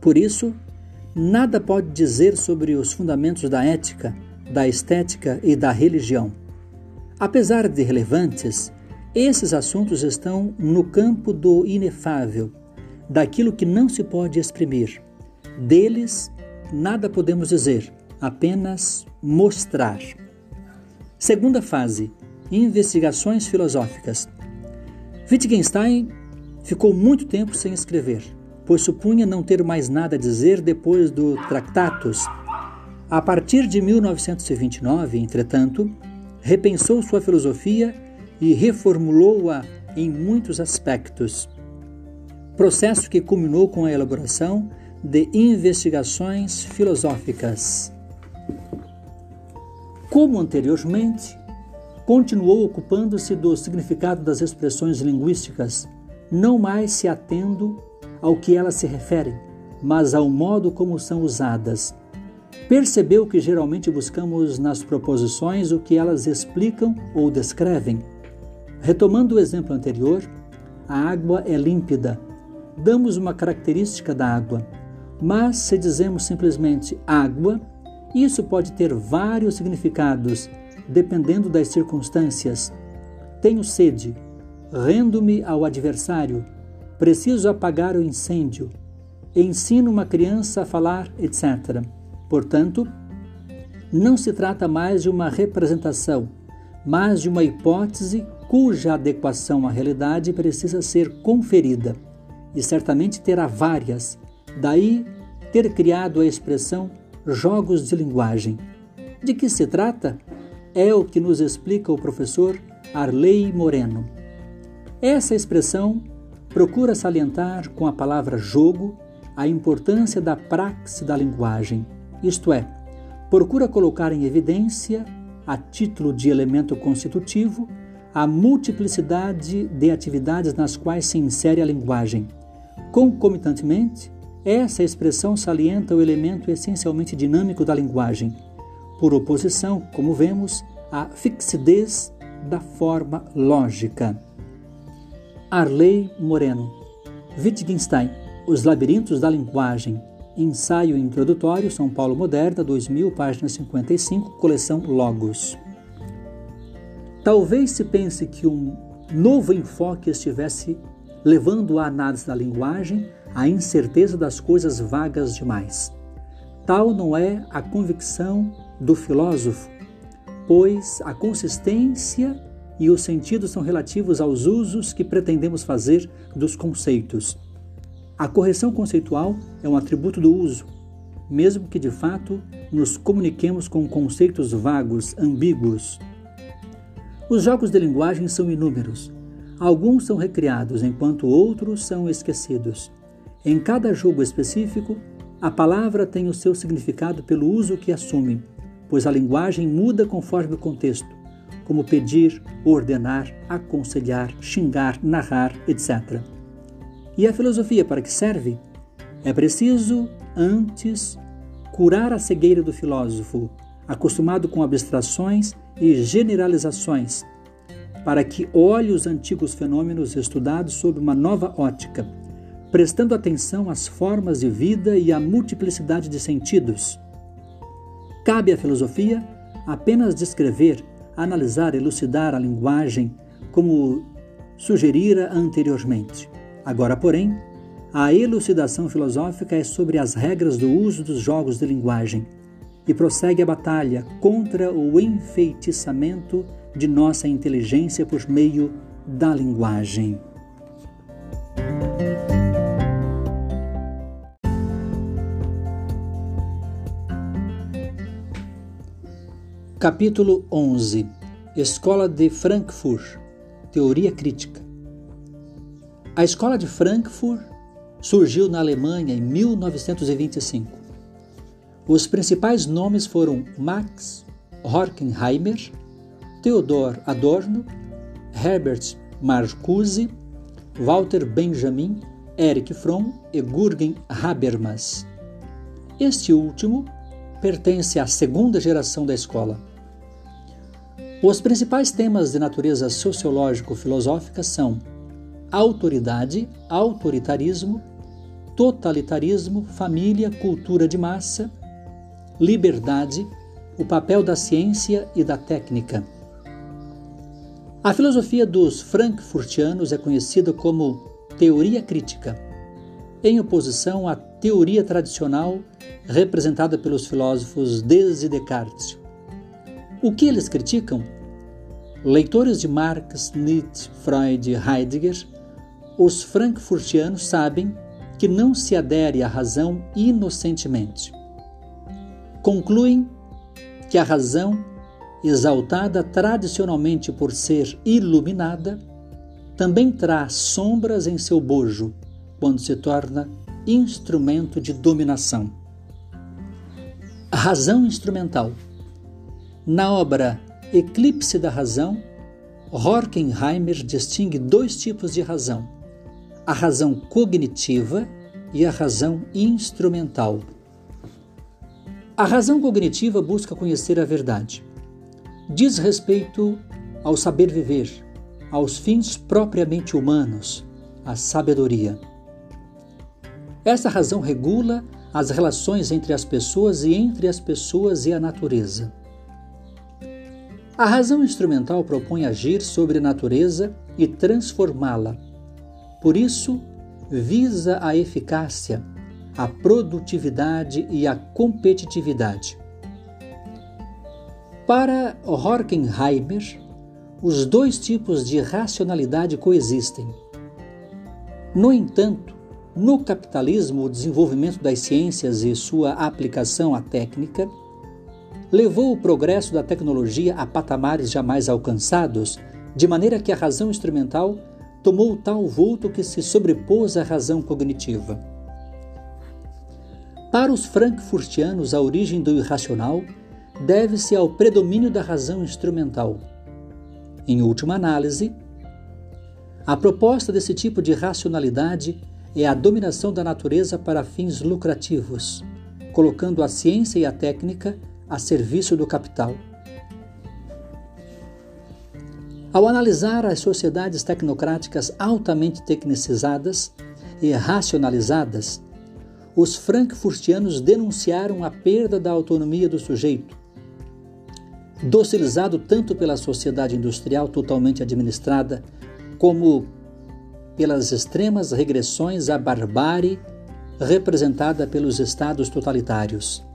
Por isso, nada pode dizer sobre os fundamentos da ética, da estética e da religião. Apesar de relevantes, esses assuntos estão no campo do inefável, daquilo que não se pode exprimir. Deles, nada podemos dizer, apenas mostrar. Segunda fase: investigações filosóficas. Wittgenstein ficou muito tempo sem escrever, pois supunha não ter mais nada a dizer depois do Tractatus. A partir de 1929, entretanto, repensou sua filosofia e reformulou-a em muitos aspectos. Processo que culminou com a elaboração de investigações filosóficas. Como anteriormente, continuou ocupando-se do significado das expressões linguísticas, não mais se atendo ao que elas se referem, mas ao modo como são usadas. Percebeu que geralmente buscamos nas proposições o que elas explicam ou descrevem. Retomando o exemplo anterior, a água é límpida. Damos uma característica da água. Mas se dizemos simplesmente água, isso pode ter vários significados, dependendo das circunstâncias. Tenho sede, rendo-me ao adversário, preciso apagar o incêndio, ensino uma criança a falar, etc. Portanto, não se trata mais de uma representação, mas de uma hipótese cuja adequação à realidade precisa ser conferida, e certamente terá várias, Daí ter criado a expressão jogos de linguagem. De que se trata? É o que nos explica o professor Arley Moreno. Essa expressão procura salientar com a palavra jogo a importância da praxe da linguagem, isto é, procura colocar em evidência, a título de elemento constitutivo, a multiplicidade de atividades nas quais se insere a linguagem. Concomitantemente, essa expressão salienta o elemento essencialmente dinâmico da linguagem, por oposição, como vemos, à fixidez da forma lógica. Arley Moreno, Wittgenstein, Os Labirintos da Linguagem, Ensaio Introdutório, São Paulo Moderna, 2000, página 55, coleção Logos. Talvez se pense que um novo enfoque estivesse levando a análise da linguagem à incerteza das coisas vagas demais. Tal não é a convicção do filósofo, pois a consistência e o sentido são relativos aos usos que pretendemos fazer dos conceitos. A correção conceitual é um atributo do uso, mesmo que de fato nos comuniquemos com conceitos vagos, ambíguos. Os jogos de linguagem são inúmeros. Alguns são recriados, enquanto outros são esquecidos. Em cada jogo específico, a palavra tem o seu significado pelo uso que assume, pois a linguagem muda conforme o contexto, como pedir, ordenar, aconselhar, xingar, narrar, etc. E a filosofia para que serve? É preciso, antes, curar a cegueira do filósofo, acostumado com abstrações e generalizações, para que olhe os antigos fenômenos estudados sob uma nova ótica, prestando atenção às formas de vida e à multiplicidade de sentidos. Cabe à filosofia apenas descrever, analisar, elucidar a linguagem, como sugerira anteriormente. Agora, porém, a elucidação filosófica é sobre as regras do uso dos jogos de linguagem e prossegue a batalha contra o enfeitiçamento de nossa inteligência por meio da linguagem. Capítulo 11 Escola de Frankfurt Teoria Crítica A Escola de Frankfurt surgiu na Alemanha em 1925. Os principais nomes foram Max Horkheimer, Theodor Adorno, Herbert Marcuse, Walter Benjamin, Erich Fromm e Gürgen Habermas. Este último pertence à segunda geração da escola. Os principais temas de natureza sociológico-filosófica são autoridade, autoritarismo, totalitarismo, família, cultura de massa, liberdade, o papel da ciência e da técnica. A filosofia dos frankfurtianos é conhecida como teoria crítica, em oposição à teoria tradicional representada pelos filósofos desde Descartes. O que eles criticam? Leitores de Marx, Nietzsche, Freud e Heidegger os frankfurtianos sabem que não se adere à razão inocentemente. Concluem que a razão, exaltada tradicionalmente por ser iluminada, também traz sombras em seu bojo quando se torna instrumento de dominação. A razão instrumental. Na obra Eclipse da Razão, Horkheimer distingue dois tipos de razão a razão cognitiva e a razão instrumental. A razão cognitiva busca conhecer a verdade. Diz respeito ao saber viver, aos fins propriamente humanos, à sabedoria. Essa razão regula as relações entre as pessoas e entre as pessoas e a natureza. A razão instrumental propõe agir sobre a natureza e transformá-la por isso, visa a eficácia, a produtividade e a competitividade. Para Horkheimer, os dois tipos de racionalidade coexistem. No entanto, no capitalismo, o desenvolvimento das ciências e sua aplicação à técnica levou o progresso da tecnologia a patamares jamais alcançados, de maneira que a razão instrumental tomou tal vulto que se sobrepôs à razão cognitiva. Para os frankfurtianos, a origem do irracional deve-se ao predomínio da razão instrumental. Em última análise, a proposta desse tipo de racionalidade é a dominação da natureza para fins lucrativos, colocando a ciência e a técnica a serviço do capital. Ao analisar as sociedades tecnocráticas altamente tecnicizadas e racionalizadas, os frankfurtianos denunciaram a perda da autonomia do sujeito. Docilizado tanto pela sociedade industrial totalmente administrada, como pelas extremas regressões à barbárie representada pelos estados totalitários.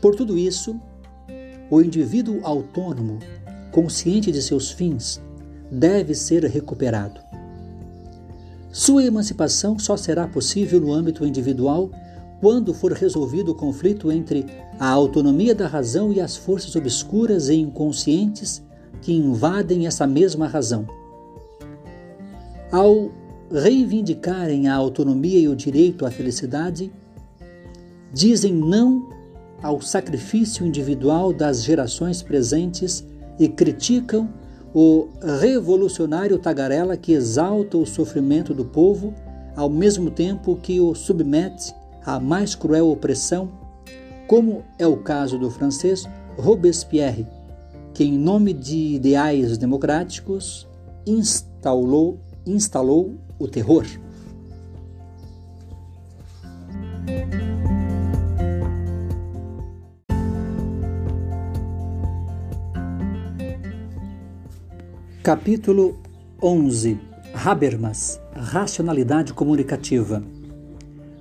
Por tudo isso, o indivíduo autônomo, consciente de seus fins, deve ser recuperado. Sua emancipação só será possível no âmbito individual quando for resolvido o conflito entre a autonomia da razão e as forças obscuras e inconscientes que invadem essa mesma razão. Ao reivindicarem a autonomia e o direito à felicidade, dizem não ao sacrifício individual das gerações presentes e criticam o revolucionário tagarela que exalta o sofrimento do povo ao mesmo tempo que o submete à mais cruel opressão, como é o caso do francês Robespierre, que, em nome de ideais democráticos, instalou, instalou o terror. Capítulo 11 Habermas Racionalidade Comunicativa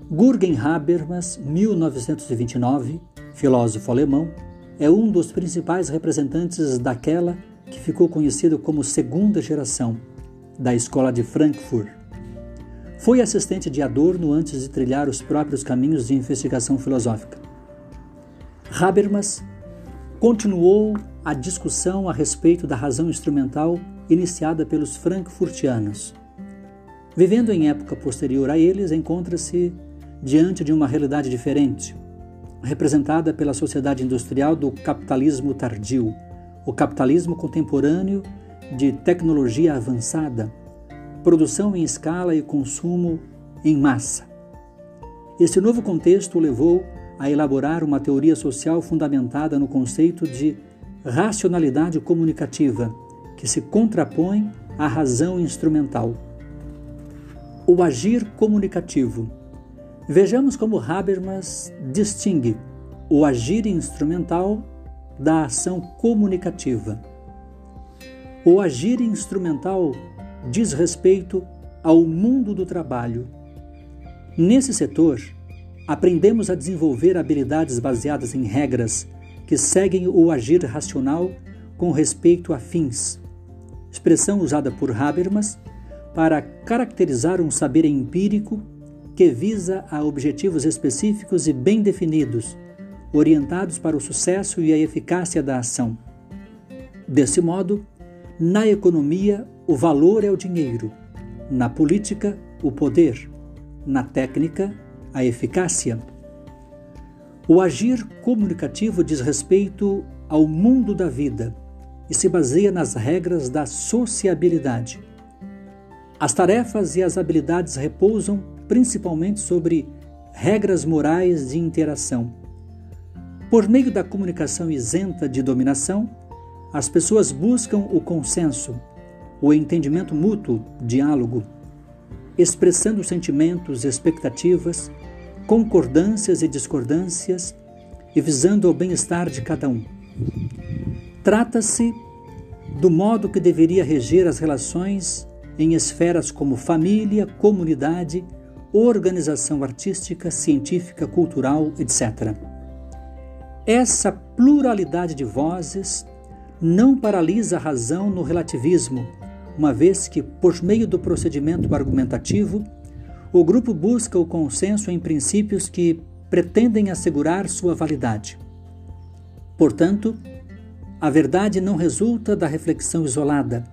Gurgen Habermas, 1929, filósofo alemão, é um dos principais representantes daquela que ficou conhecido como segunda geração da Escola de Frankfurt. Foi assistente de Adorno antes de trilhar os próprios caminhos de investigação filosófica. Habermas continuou a discussão a respeito da razão instrumental iniciada pelos frankfurtianos. Vivendo em época posterior a eles, encontra-se diante de uma realidade diferente, representada pela sociedade industrial do capitalismo tardio, o capitalismo contemporâneo de tecnologia avançada, produção em escala e consumo em massa. Este novo contexto levou a elaborar uma teoria social fundamentada no conceito de racionalidade comunicativa, que se contrapõe à razão instrumental. O agir comunicativo. Vejamos como Habermas distingue o agir instrumental da ação comunicativa. O agir instrumental diz respeito ao mundo do trabalho. Nesse setor, aprendemos a desenvolver habilidades baseadas em regras que seguem o agir racional com respeito a fins, expressão usada por Habermas para caracterizar um saber empírico que visa a objetivos específicos e bem definidos, orientados para o sucesso e a eficácia da ação. Desse modo, na economia, o valor é o dinheiro, na política, o poder, na técnica, a eficácia. O agir comunicativo diz respeito ao mundo da vida e se baseia nas regras da sociabilidade. As tarefas e as habilidades repousam principalmente sobre regras morais de interação. Por meio da comunicação isenta de dominação, as pessoas buscam o consenso, o entendimento mútuo, diálogo expressando sentimentos, expectativas, concordâncias e discordâncias e visando o bem-estar de cada um. Trata-se do modo que deveria reger as relações em esferas como família, comunidade, organização artística, científica, cultural, etc. Essa pluralidade de vozes não paralisa a razão no relativismo uma vez que, por meio do procedimento argumentativo, o grupo busca o consenso em princípios que pretendem assegurar sua validade. Portanto, a verdade não resulta da reflexão isolada.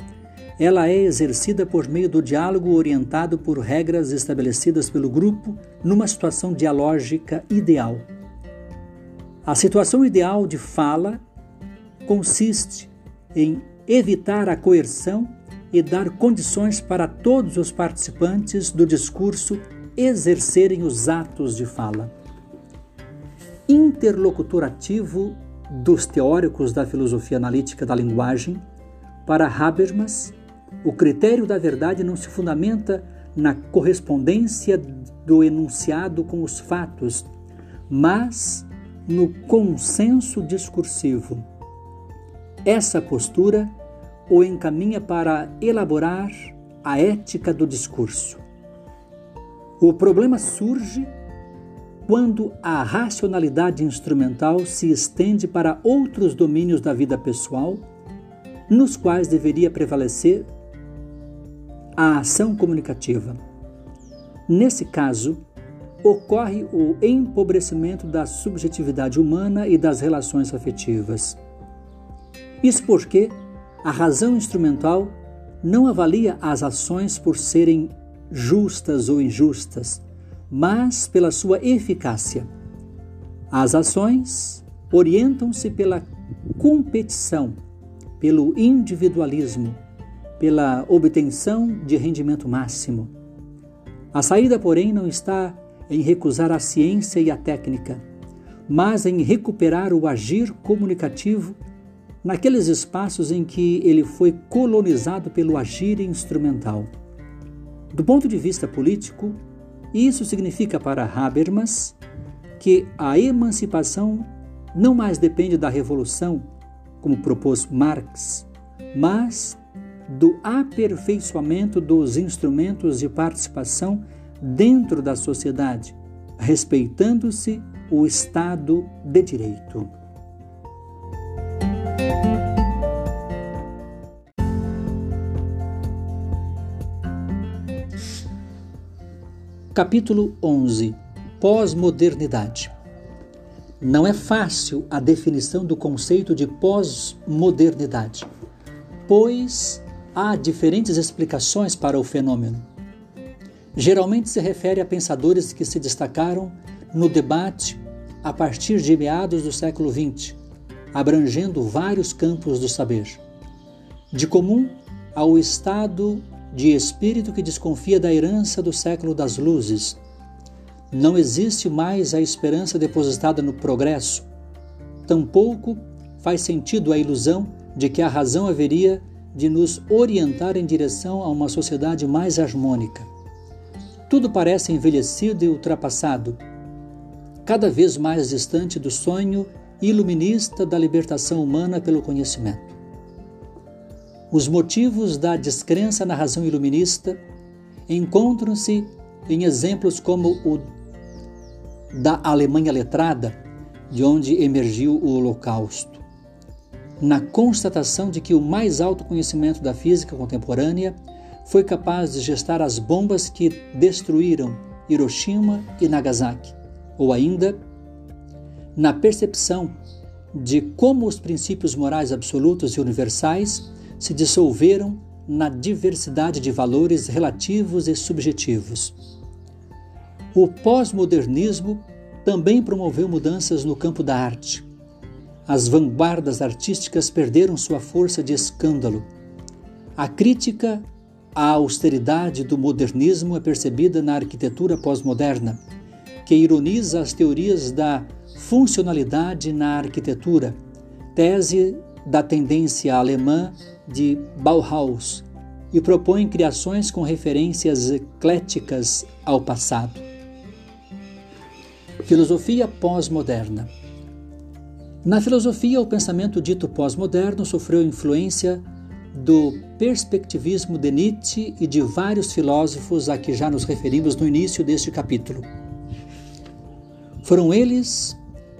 Ela é exercida por meio do diálogo orientado por regras estabelecidas pelo grupo numa situação dialógica ideal. A situação ideal de fala consiste em evitar a coerção e dar condições para todos os participantes do discurso exercerem os atos de fala. Interlocutor ativo dos teóricos da filosofia analítica da linguagem, para Habermas, o critério da verdade não se fundamenta na correspondência do enunciado com os fatos, mas no consenso discursivo. Essa postura o encaminha para elaborar a ética do discurso. O problema surge quando a racionalidade instrumental se estende para outros domínios da vida pessoal, nos quais deveria prevalecer a ação comunicativa. Nesse caso, ocorre o empobrecimento da subjetividade humana e das relações afetivas. Isso porque a razão instrumental não avalia as ações por serem justas ou injustas, mas pela sua eficácia. As ações orientam-se pela competição, pelo individualismo, pela obtenção de rendimento máximo. A saída, porém, não está em recusar a ciência e a técnica, mas em recuperar o agir comunicativo naqueles espaços em que ele foi colonizado pelo agir instrumental. Do ponto de vista político, isso significa para Habermas que a emancipação não mais depende da revolução, como propôs Marx, mas do aperfeiçoamento dos instrumentos de participação dentro da sociedade, respeitando-se o Estado de Direito. Capítulo 11 Pós-modernidade Não é fácil a definição do conceito de pós-modernidade, pois há diferentes explicações para o fenômeno. Geralmente se refere a pensadores que se destacaram no debate a partir de meados do século XX, abrangendo vários campos do saber. De comum ao estado de espírito que desconfia da herança do século das luzes. Não existe mais a esperança depositada no progresso. Tampouco faz sentido a ilusão de que a razão haveria de nos orientar em direção a uma sociedade mais harmônica. Tudo parece envelhecido e ultrapassado, cada vez mais distante do sonho iluminista da libertação humana pelo conhecimento. Os motivos da descrença na razão iluminista encontram-se em exemplos como o da Alemanha letrada, de onde emergiu o Holocausto na constatação de que o mais alto conhecimento da física contemporânea foi capaz de gestar as bombas que destruíram Hiroshima e Nagasaki, ou ainda na percepção de como os princípios morais absolutos e universais se dissolveram na diversidade de valores relativos e subjetivos. O pós-modernismo também promoveu mudanças no campo da arte as vanguardas artísticas perderam sua força de escândalo. A crítica à austeridade do modernismo é percebida na arquitetura pós-moderna, que ironiza as teorias da funcionalidade na arquitetura, tese da tendência alemã de Bauhaus, e propõe criações com referências ecléticas ao passado. Filosofia pós-moderna. Na filosofia, o pensamento dito pós-moderno sofreu influência do perspectivismo de Nietzsche e de vários filósofos a que já nos referimos no início deste capítulo. Foram eles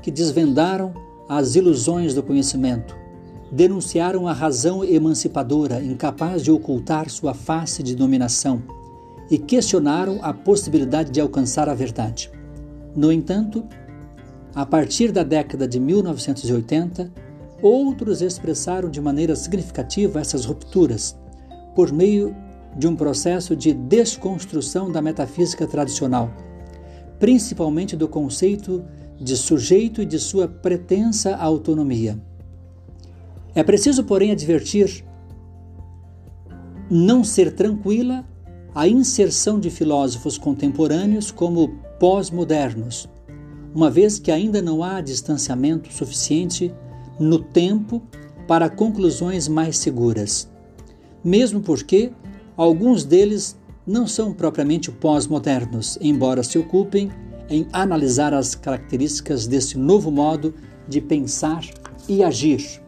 que desvendaram as ilusões do conhecimento, denunciaram a razão emancipadora, incapaz de ocultar sua face de dominação, e questionaram a possibilidade de alcançar a verdade. No entanto, a partir da década de 1980, outros expressaram de maneira significativa essas rupturas por meio de um processo de desconstrução da metafísica tradicional, principalmente do conceito de sujeito e de sua pretensa autonomia. É preciso, porém, advertir não ser tranquila a inserção de filósofos contemporâneos como pós-modernos uma vez que ainda não há distanciamento suficiente no tempo para conclusões mais seguras. Mesmo porque alguns deles não são propriamente pós-modernos, embora se ocupem em analisar as características desse novo modo de pensar e agir.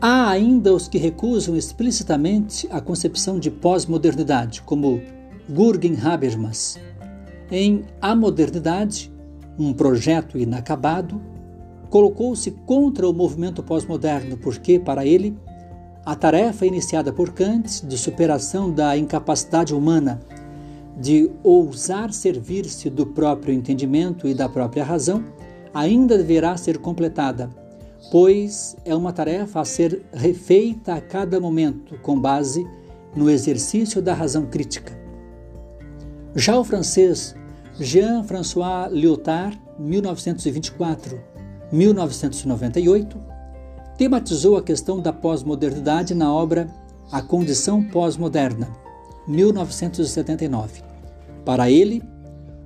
Há ainda os que recusam explicitamente a concepção de pós-modernidade, como Gurgen Habermas. Em A Modernidade, um projeto inacabado, colocou-se contra o movimento pós-moderno porque, para ele, a tarefa iniciada por Kant de superação da incapacidade humana de ousar servir-se do próprio entendimento e da própria razão ainda deverá ser completada, pois é uma tarefa a ser refeita a cada momento com base no exercício da razão crítica. Já o francês Jean-François Lyotard, 1924-1998, tematizou a questão da pós-modernidade na obra A Condição Pós-Moderna, 1979. Para ele,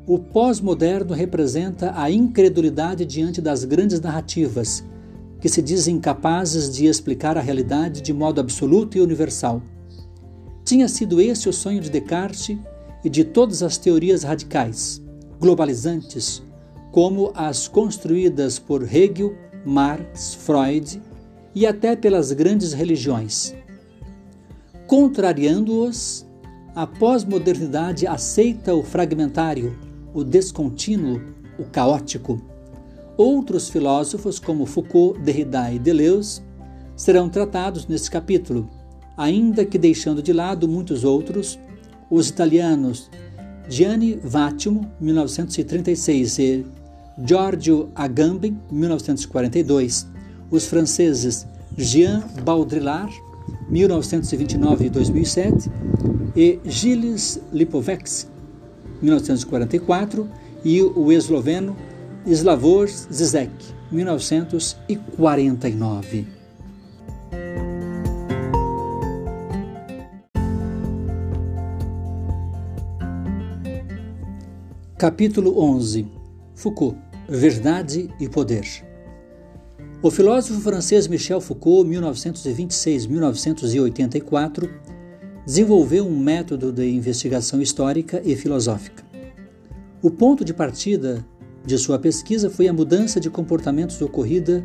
o pós-moderno representa a incredulidade diante das grandes narrativas, que se dizem capazes de explicar a realidade de modo absoluto e universal. Tinha sido esse o sonho de Descartes e de todas as teorias radicais globalizantes, como as construídas por Hegel, Marx, Freud e até pelas grandes religiões. Contrariando-os, a pós-modernidade aceita o fragmentário, o descontínuo, o caótico. Outros filósofos, como Foucault, Derrida e Deleuze, serão tratados neste capítulo, ainda que deixando de lado muitos outros, os italianos Gianni Vattimo, 1936, e Giorgio Agamben, 1942. Os franceses Jean Baudrillard, 1929 e 2007, e Gilles Lipovetsky, 1944, e o esloveno Slavoj Zizek, 1949. Capítulo 11 Foucault Verdade e Poder O filósofo francês Michel Foucault, 1926-1984, desenvolveu um método de investigação histórica e filosófica. O ponto de partida de sua pesquisa foi a mudança de comportamentos ocorrida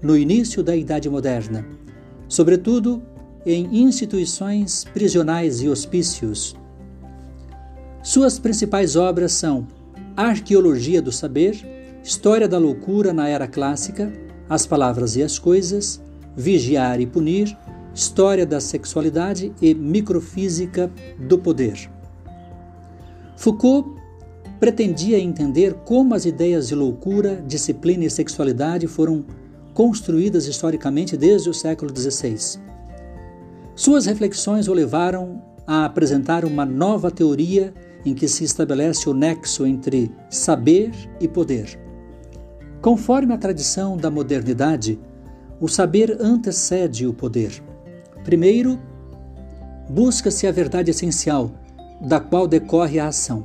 no início da Idade Moderna, sobretudo em instituições prisionais e hospícios suas principais obras são Arqueologia do Saber, História da Loucura na Era Clássica, As Palavras e as Coisas, Vigiar e Punir, História da Sexualidade e Microfísica do Poder. Foucault pretendia entender como as ideias de loucura, disciplina e sexualidade foram construídas historicamente desde o século XVI. Suas reflexões o levaram a apresentar uma nova teoria em que se estabelece o nexo entre saber e poder. Conforme a tradição da modernidade, o saber antecede o poder. Primeiro, busca-se a verdade essencial, da qual decorre a ação.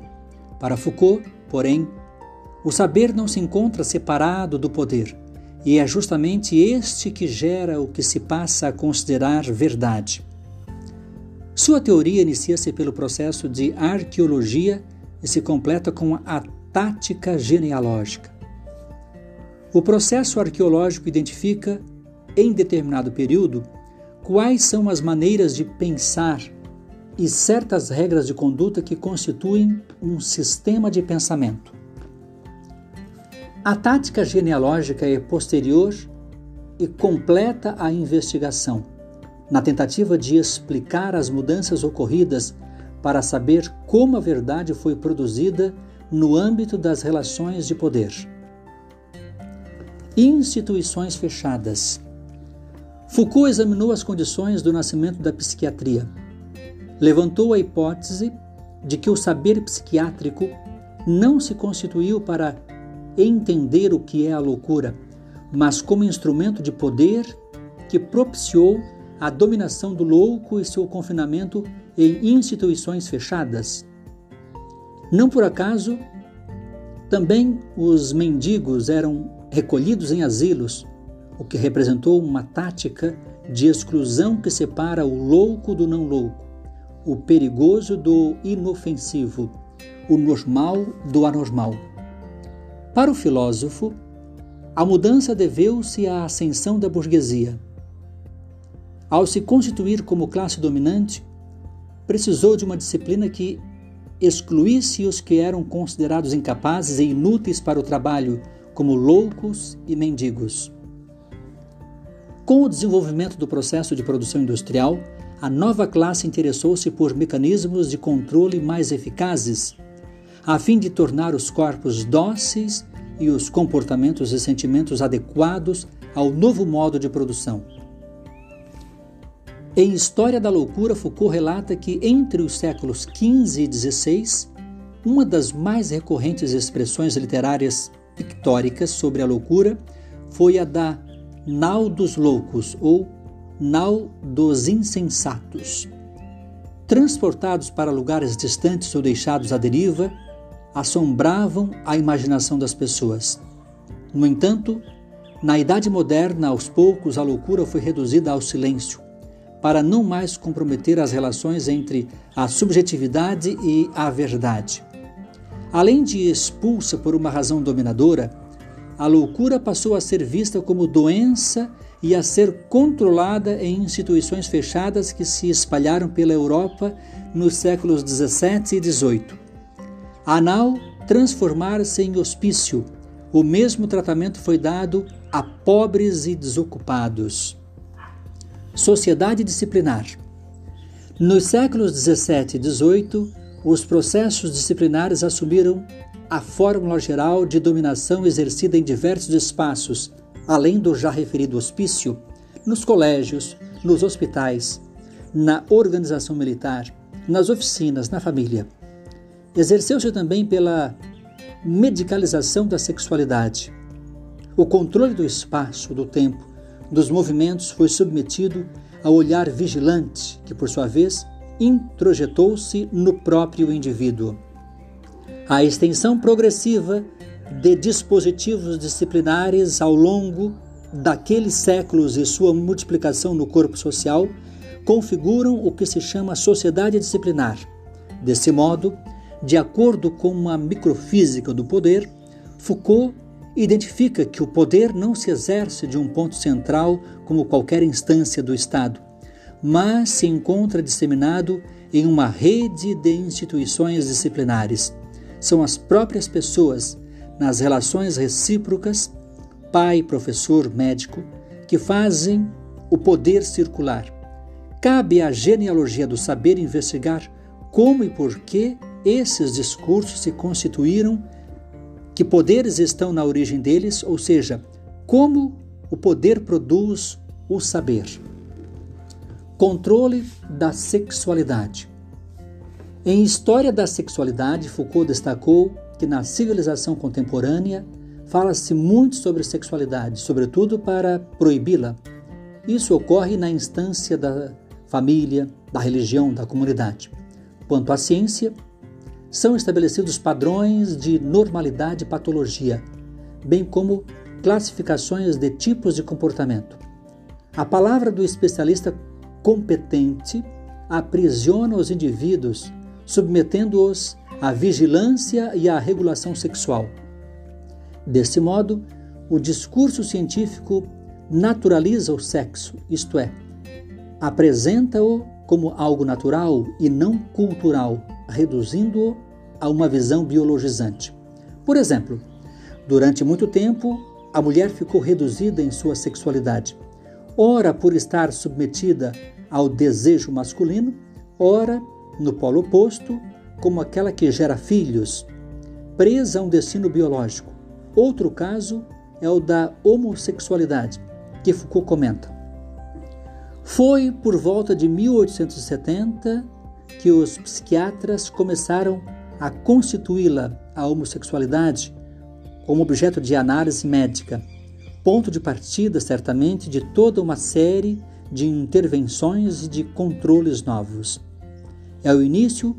Para Foucault, porém, o saber não se encontra separado do poder, e é justamente este que gera o que se passa a considerar verdade. Sua teoria inicia-se pelo processo de arqueologia e se completa com a tática genealógica. O processo arqueológico identifica, em determinado período, quais são as maneiras de pensar e certas regras de conduta que constituem um sistema de pensamento. A tática genealógica é posterior e completa a investigação na tentativa de explicar as mudanças ocorridas para saber como a verdade foi produzida no âmbito das relações de poder. Instituições fechadas. Foucault examinou as condições do nascimento da psiquiatria. Levantou a hipótese de que o saber psiquiátrico não se constituiu para entender o que é a loucura, mas como instrumento de poder que propiciou a dominação do louco e seu confinamento em instituições fechadas? Não por acaso, também os mendigos eram recolhidos em asilos, o que representou uma tática de exclusão que separa o louco do não louco, o perigoso do inofensivo, o normal do anormal. Para o filósofo, a mudança deveu-se à ascensão da burguesia ao se constituir como classe dominante, precisou de uma disciplina que excluísse os que eram considerados incapazes e inúteis para o trabalho, como loucos e mendigos. Com o desenvolvimento do processo de produção industrial, a nova classe interessou-se por mecanismos de controle mais eficazes, a fim de tornar os corpos dóceis e os comportamentos e sentimentos adequados ao novo modo de produção. Em História da Loucura, Foucault relata que entre os séculos XV e XVI, uma das mais recorrentes expressões literárias pictóricas sobre a loucura foi a da nau dos loucos ou nau dos insensatos. Transportados para lugares distantes ou deixados à deriva, assombravam a imaginação das pessoas. No entanto, na Idade Moderna, aos poucos, a loucura foi reduzida ao silêncio para não mais comprometer as relações entre a subjetividade e a verdade. Além de expulsa por uma razão dominadora, a loucura passou a ser vista como doença e a ser controlada em instituições fechadas que se espalharam pela Europa nos séculos 17 e 18. Anal transformar-se em hospício. O mesmo tratamento foi dado a pobres e desocupados. Sociedade disciplinar. Nos séculos 17 e 18, os processos disciplinares assumiram a fórmula geral de dominação exercida em diversos espaços, além do já referido hospício, nos colégios, nos hospitais, na organização militar, nas oficinas, na família. Exerceu-se também pela medicalização da sexualidade. O controle do espaço, do tempo, dos movimentos foi submetido ao olhar vigilante, que, por sua vez, introjetou-se no próprio indivíduo. A extensão progressiva de dispositivos disciplinares ao longo daqueles séculos e sua multiplicação no corpo social configuram o que se chama sociedade disciplinar. Desse modo, de acordo com a microfísica do poder, Foucault identifica que o poder não se exerce de um ponto central como qualquer instância do Estado, mas se encontra disseminado em uma rede de instituições disciplinares. São as próprias pessoas, nas relações recíprocas, pai, professor, médico, que fazem o poder circular. Cabe à genealogia do saber investigar como e por que esses discursos se constituíram que poderes estão na origem deles, ou seja, como o poder produz o saber. Controle da sexualidade. Em História da Sexualidade, Foucault destacou que na civilização contemporânea fala-se muito sobre sexualidade, sobretudo para proibi-la. Isso ocorre na instância da família, da religião, da comunidade. Quanto à ciência, são estabelecidos padrões de normalidade e patologia, bem como classificações de tipos de comportamento. A palavra do especialista competente aprisiona os indivíduos, submetendo-os à vigilância e à regulação sexual. Desse modo, o discurso científico naturaliza o sexo, isto é, apresenta-o como algo natural e não cultural, reduzindo-o a uma visão biologizante. Por exemplo, durante muito tempo, a mulher ficou reduzida em sua sexualidade, ora por estar submetida ao desejo masculino, ora, no polo oposto, como aquela que gera filhos, presa a um destino biológico. Outro caso é o da homossexualidade, que Foucault comenta. Foi por volta de 1870 que os psiquiatras começaram a constituí-la, a homossexualidade, como objeto de análise médica, ponto de partida, certamente, de toda uma série de intervenções e de controles novos. É o início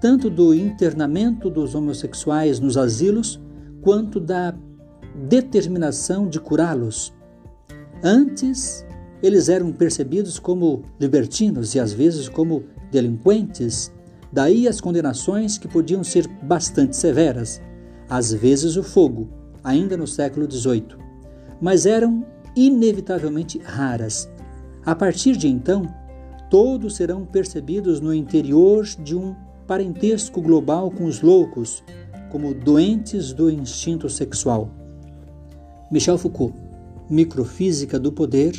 tanto do internamento dos homossexuais nos asilos, quanto da determinação de curá-los. Antes, eles eram percebidos como libertinos e às vezes como delinquentes, daí as condenações que podiam ser bastante severas, às vezes o fogo, ainda no século XVIII, mas eram inevitavelmente raras. A partir de então, todos serão percebidos no interior de um parentesco global com os loucos, como doentes do instinto sexual. Michel Foucault, Microfísica do Poder,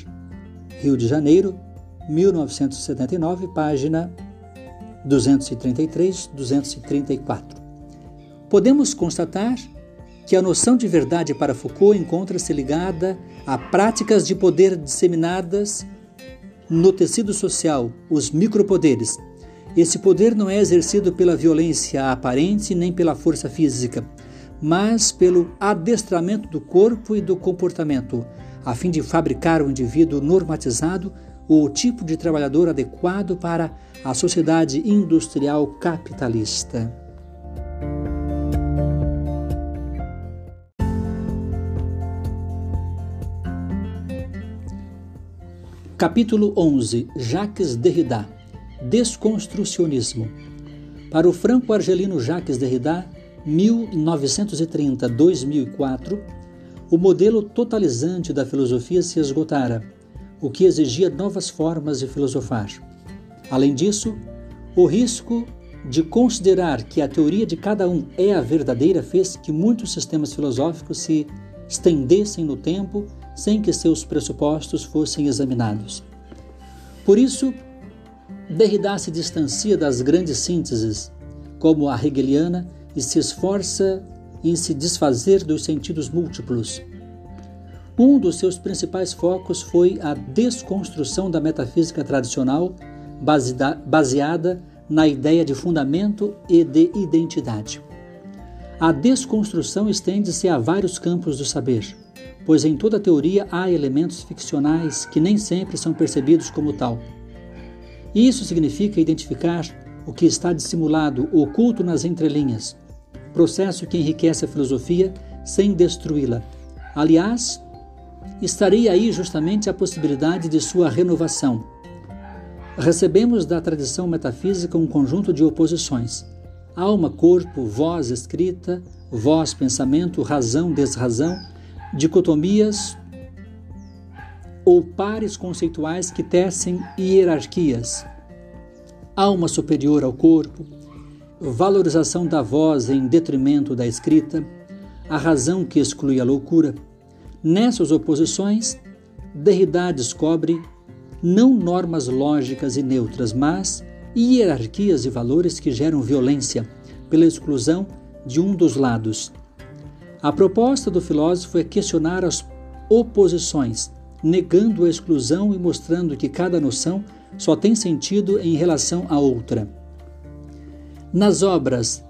Rio de Janeiro, 1979, página 233-234. Podemos constatar que a noção de verdade para Foucault encontra-se ligada a práticas de poder disseminadas no tecido social, os micropoderes. Esse poder não é exercido pela violência aparente nem pela força física, mas pelo adestramento do corpo e do comportamento, a fim de fabricar o um indivíduo normatizado ou o tipo de trabalhador adequado para a sociedade industrial capitalista. Capítulo 11 Jacques Derrida Desconstrucionismo Para o franco-argelino Jacques Derrida, 1930-2004, o modelo totalizante da filosofia se esgotara, o que exigia novas formas de filosofar. Além disso, o risco de considerar que a teoria de cada um é a verdadeira fez que muitos sistemas filosóficos se estendessem no tempo sem que seus pressupostos fossem examinados. Por isso, Derrida se distancia das grandes sínteses, como a hegeliana, e se esforça em se desfazer dos sentidos múltiplos. Um dos seus principais focos foi a desconstrução da metafísica tradicional, baseada na ideia de fundamento e de identidade. A desconstrução estende-se a vários campos do saber pois em toda teoria há elementos ficcionais que nem sempre são percebidos como tal. Isso significa identificar o que está dissimulado, oculto nas entrelinhas, processo que enriquece a filosofia sem destruí-la. Aliás, estaria aí justamente a possibilidade de sua renovação. Recebemos da tradição metafísica um conjunto de oposições: alma, corpo, voz, escrita, voz, pensamento, razão, desrazão dicotomias ou pares conceituais que tecem hierarquias. Alma superior ao corpo, valorização da voz em detrimento da escrita, a razão que exclui a loucura. Nessas oposições, Derrida descobre não normas lógicas e neutras, mas hierarquias e valores que geram violência pela exclusão de um dos lados. A proposta do filósofo é questionar as oposições, negando a exclusão e mostrando que cada noção só tem sentido em relação à outra. Nas obras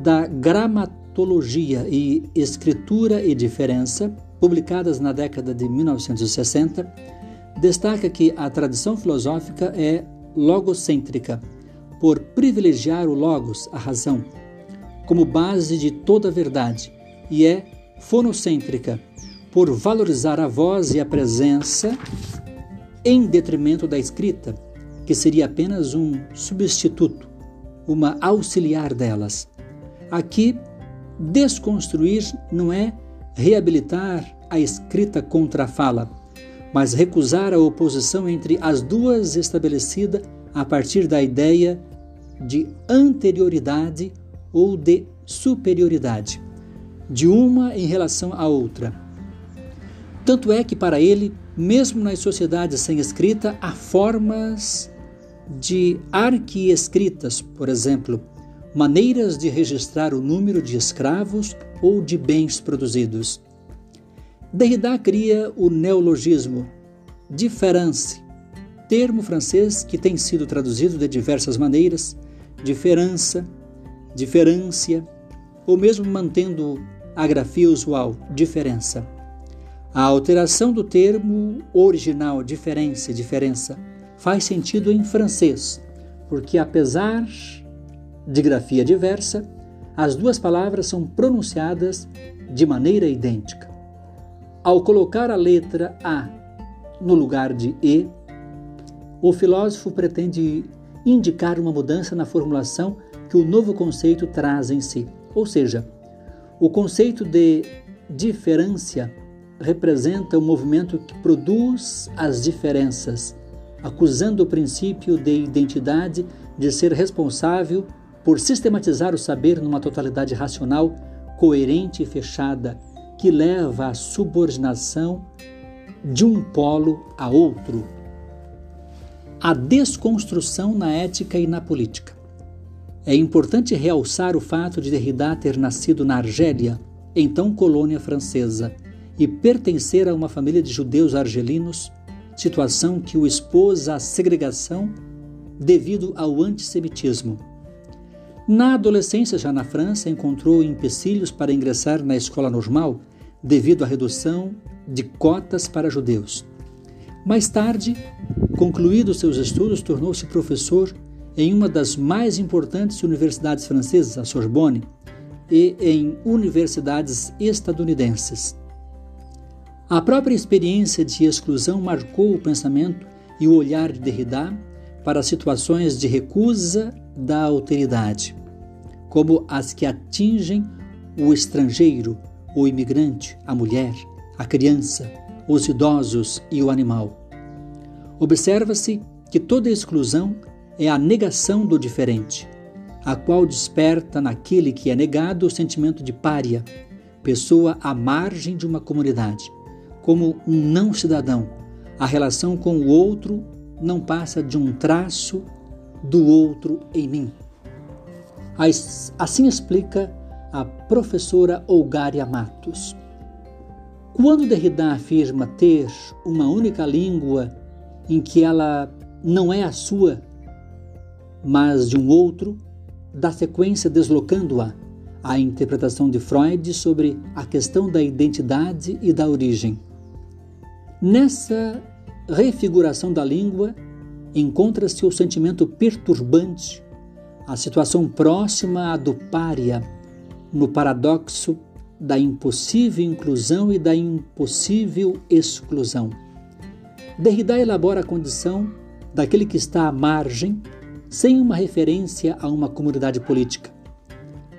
da Gramatologia e Escritura e Diferença, publicadas na década de 1960, destaca que a tradição filosófica é logocêntrica, por privilegiar o logos, a razão, como base de toda a verdade, e é fonocêntrica, por valorizar a voz e a presença em detrimento da escrita, que seria apenas um substituto, uma auxiliar delas. Aqui, desconstruir não é reabilitar a escrita contra a fala, mas recusar a oposição entre as duas estabelecida a partir da ideia de anterioridade ou de superioridade de uma em relação à outra. Tanto é que para ele, mesmo nas sociedades sem escrita, há formas de arquiescritas, por exemplo, maneiras de registrar o número de escravos ou de bens produzidos. Derrida cria o neologismo différence, termo francês que tem sido traduzido de diversas maneiras, diferença, diferência, ou mesmo mantendo a grafia usual diferença. A alteração do termo original diferença, diferença faz sentido em francês, porque apesar de grafia diversa, as duas palavras são pronunciadas de maneira idêntica. Ao colocar a letra A no lugar de E, o filósofo pretende indicar uma mudança na formulação que o novo conceito traz em si, ou seja, o conceito de diferença representa o movimento que produz as diferenças, acusando o princípio de identidade de ser responsável por sistematizar o saber numa totalidade racional, coerente e fechada, que leva à subordinação de um polo a outro. A desconstrução na ética e na política. É importante realçar o fato de Derrida ter nascido na Argélia, então colônia francesa, e pertencer a uma família de judeus argelinos, situação que o expôs à segregação devido ao antissemitismo. Na adolescência, já na França, encontrou empecilhos para ingressar na escola normal devido à redução de cotas para judeus. Mais tarde, concluídos seus estudos, tornou-se professor em uma das mais importantes universidades francesas, a Sorbonne, e em universidades estadunidenses. A própria experiência de exclusão marcou o pensamento e o olhar de Derrida para situações de recusa da alteridade, como as que atingem o estrangeiro, o imigrante, a mulher, a criança, os idosos e o animal. Observa-se que toda exclusão é a negação do diferente, a qual desperta naquele que é negado o sentimento de pária, pessoa à margem de uma comunidade. Como um não cidadão, a relação com o outro não passa de um traço do outro em mim. Assim explica a professora Olgária Matos. Quando Derrida afirma ter uma única língua em que ela não é a sua, mas de um outro, dá sequência deslocando-a à interpretação de Freud sobre a questão da identidade e da origem. Nessa refiguração da língua encontra-se o sentimento perturbante, a situação próxima à do pária, no paradoxo da impossível inclusão e da impossível exclusão. Derrida elabora a condição daquele que está à margem, sem uma referência a uma comunidade política.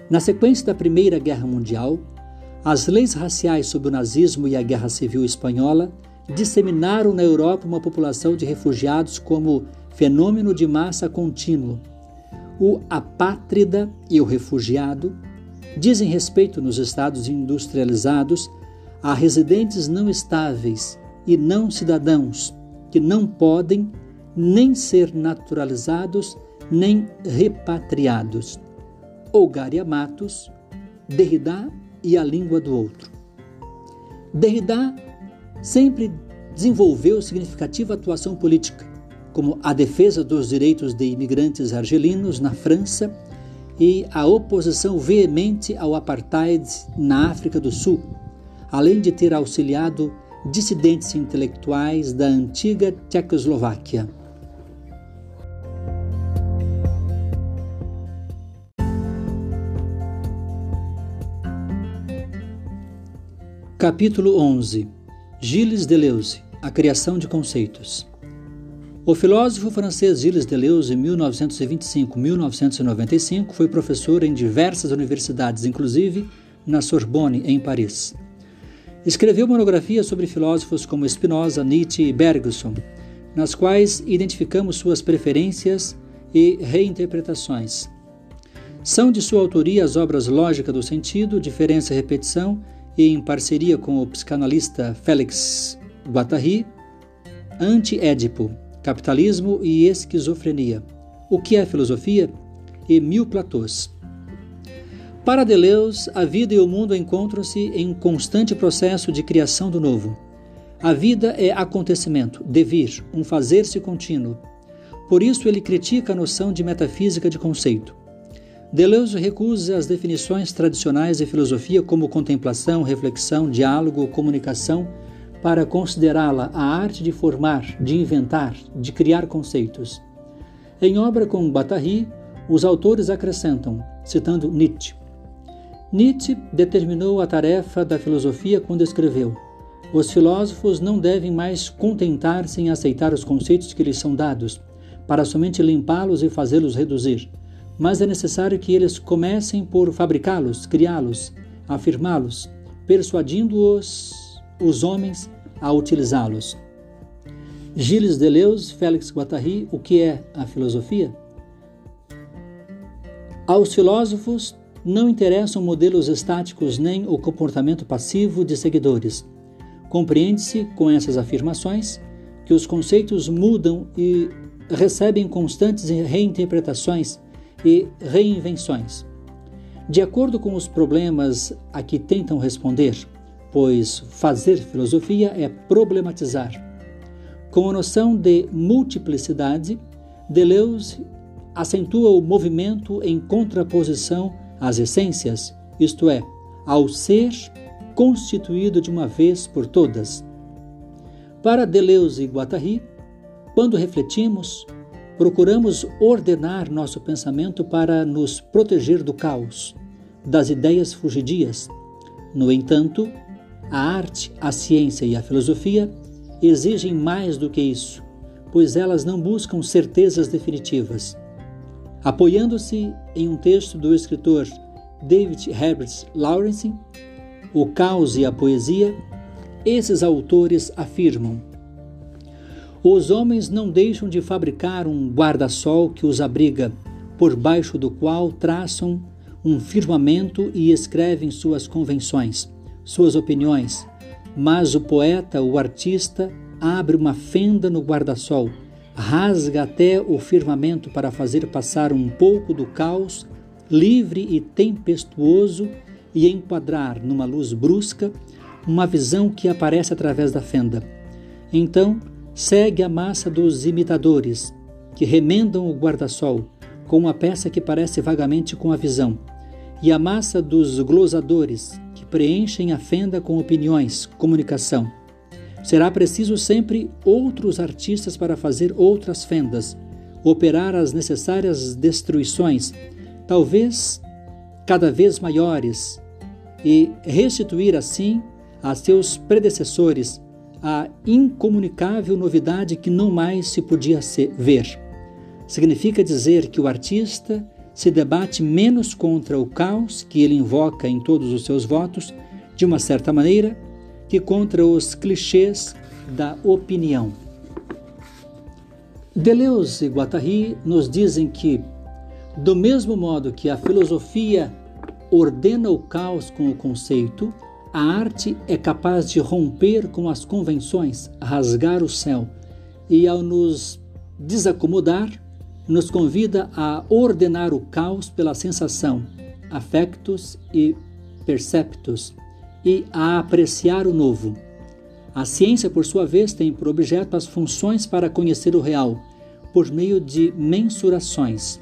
Na sequência da Primeira Guerra Mundial, as leis raciais sob o nazismo e a Guerra Civil Espanhola disseminaram na Europa uma população de refugiados como fenômeno de massa contínuo. O apátrida e o refugiado dizem respeito nos estados industrializados a residentes não estáveis e não cidadãos que não podem nem ser naturalizados nem repatriados. Olgária Matos, Derrida e a língua do outro. Derrida sempre desenvolveu significativa atuação política, como a defesa dos direitos de imigrantes argelinos na França e a oposição veemente ao apartheid na África do Sul, além de ter auxiliado dissidentes intelectuais da antiga Tchecoslováquia. Capítulo 11 Gilles Deleuze A Criação de Conceitos o filósofo francês Gilles Deleuze, em 1925-1995, foi professor em diversas universidades, inclusive na Sorbonne, em Paris. Escreveu monografias sobre filósofos como Spinoza, Nietzsche e Bergson, nas quais identificamos suas preferências e reinterpretações. São de sua autoria as obras Lógica do Sentido, Diferença e Repetição, e em parceria com o psicanalista Félix Guattari, Anti-Édipo, Capitalismo e Esquizofrenia. O que é filosofia? E mil platôs. Para Deleuze, a vida e o mundo encontram-se em constante processo de criação do novo. A vida é acontecimento, devir, um fazer-se contínuo. Por isso, ele critica a noção de metafísica de conceito. Deleuze recusa as definições tradicionais de filosofia como contemplação, reflexão, diálogo, comunicação para considerá-la a arte de formar, de inventar, de criar conceitos. Em obra com Guattari, os autores acrescentam, citando Nietzsche. Nietzsche determinou a tarefa da filosofia quando escreveu: Os filósofos não devem mais contentar-se em aceitar os conceitos que lhes são dados, para somente limpá-los e fazê-los reduzir, mas é necessário que eles comecem por fabricá-los, criá-los, afirmá-los, persuadindo-os os homens a utilizá-los. Gilles Deleuze, Félix Guattari, o que é a filosofia? Aos filósofos não interessam modelos estáticos nem o comportamento passivo de seguidores. Compreende-se com essas afirmações que os conceitos mudam e recebem constantes reinterpretações e reinvenções. De acordo com os problemas a que tentam responder, pois fazer filosofia é problematizar. Com a noção de multiplicidade, Deleuze acentua o movimento em contraposição às essências, isto é, ao ser constituído de uma vez por todas. Para Deleuze e Guattari, quando refletimos, procuramos ordenar nosso pensamento para nos proteger do caos, das ideias fugidias. No entanto, a arte, a ciência e a filosofia exigem mais do que isso, pois elas não buscam certezas definitivas. Apoiando-se em um texto do escritor David Herbert Lawrence, O Caos e a Poesia, esses autores afirmam: os homens não deixam de fabricar um guarda-sol que os abriga, por baixo do qual traçam um firmamento e escrevem suas convenções, suas opiniões. Mas o poeta, o artista, abre uma fenda no guarda-sol, rasga até o firmamento para fazer passar um pouco do caos livre e tempestuoso e enquadrar numa luz brusca uma visão que aparece através da fenda. Então, segue a massa dos imitadores, que remendam o guarda-sol com uma peça que parece vagamente com a visão, e a massa dos glosadores, que preenchem a fenda com opiniões, comunicação. Será preciso sempre outros artistas para fazer outras fendas, operar as necessárias destruições, talvez cada vez maiores, e restituir assim a seus predecessores a incomunicável novidade que não mais se podia ver. Significa dizer que o artista se debate menos contra o caos que ele invoca em todos os seus votos, de uma certa maneira, que contra os clichês da opinião. Deleuze e Guattari nos dizem que, do mesmo modo que a filosofia ordena o caos com o conceito, a arte é capaz de romper com as convenções, rasgar o céu e, ao nos desacomodar, nos convida a ordenar o caos pela sensação, afectos e perceptos e a apreciar o novo. A ciência, por sua vez, tem por objeto as funções para conhecer o real, por meio de mensurações.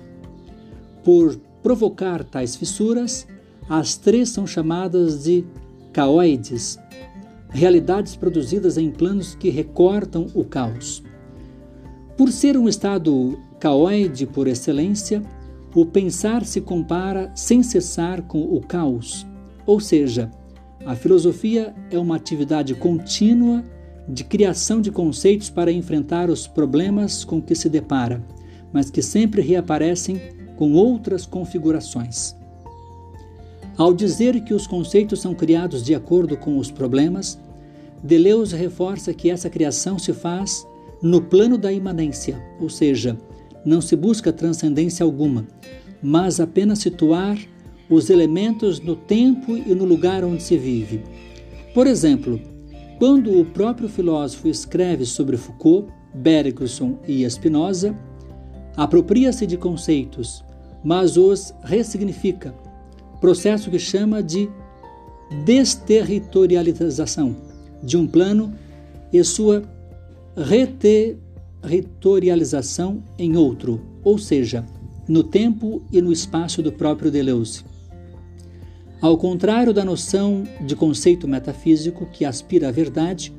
Por provocar tais fissuras, as três são chamadas de caoides, realidades produzidas em planos que recortam o caos. Por ser um estado caoide por excelência, o pensar se compara sem cessar com o caos, ou seja, a filosofia é uma atividade contínua de criação de conceitos para enfrentar os problemas com que se depara, mas que sempre reaparecem com outras configurações. Ao dizer que os conceitos são criados de acordo com os problemas, Deleuze reforça que essa criação se faz no plano da imanência, ou seja, não se busca transcendência alguma, mas apenas situar os elementos no tempo e no lugar onde se vive. Por exemplo, quando o próprio filósofo escreve sobre Foucault, Bergson e Spinoza, apropria-se de conceitos, mas os ressignifica processo que chama de desterritorialização de um plano e sua reterritorialização em outro, ou seja, no tempo e no espaço do próprio Deleuze. Ao contrário da noção de conceito metafísico que aspira à verdade,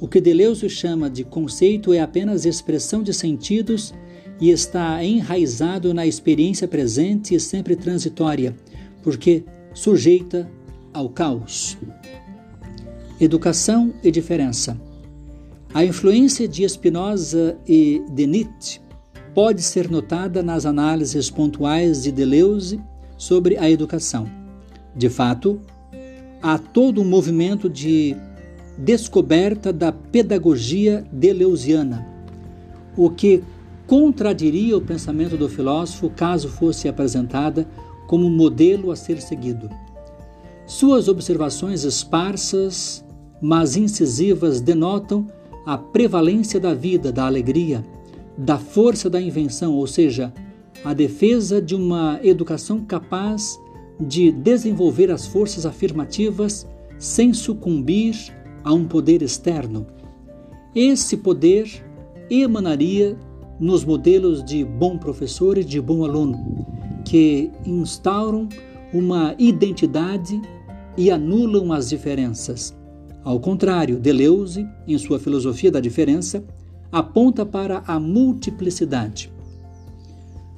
o que Deleuze chama de conceito é apenas expressão de sentidos e está enraizado na experiência presente e sempre transitória, porque sujeita ao caos. Educação e diferença. A influência de Spinoza e de Nietzsche pode ser notada nas análises pontuais de Deleuze sobre a educação. De fato, há todo um movimento de descoberta da pedagogia deleuziana, o que contradiria o pensamento do filósofo caso fosse apresentada como modelo a ser seguido. Suas observações esparsas, mas incisivas, denotam a prevalência da vida, da alegria, da força da invenção, ou seja, a defesa de uma educação capaz de desenvolver as forças afirmativas sem sucumbir a um poder externo. Esse poder emanaria nos modelos de bom professor e de bom aluno, que instauram uma identidade e anulam as diferenças. Ao contrário, Deleuze, em sua filosofia da diferença, aponta para a multiplicidade.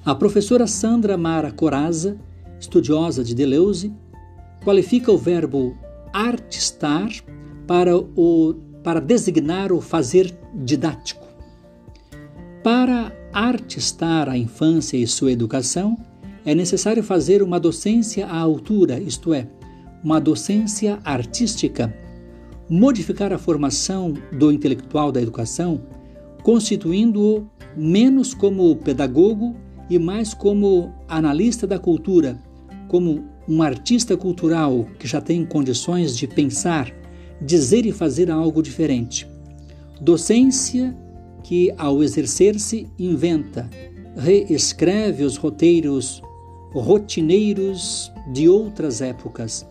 A professora Sandra Mara Coraza, estudiosa de Deleuze, qualifica o verbo artistar para, o, para designar o fazer didático. Para artistar a infância e sua educação, é necessário fazer uma docência à altura, isto é, uma docência artística, modificar a formação do intelectual da educação, constituindo-o menos como pedagogo e mais como analista da cultura, como um artista cultural que já tem condições de pensar, dizer e fazer algo diferente. Docência que, ao exercer-se, inventa, reescreve os roteiros rotineiros de outras épocas,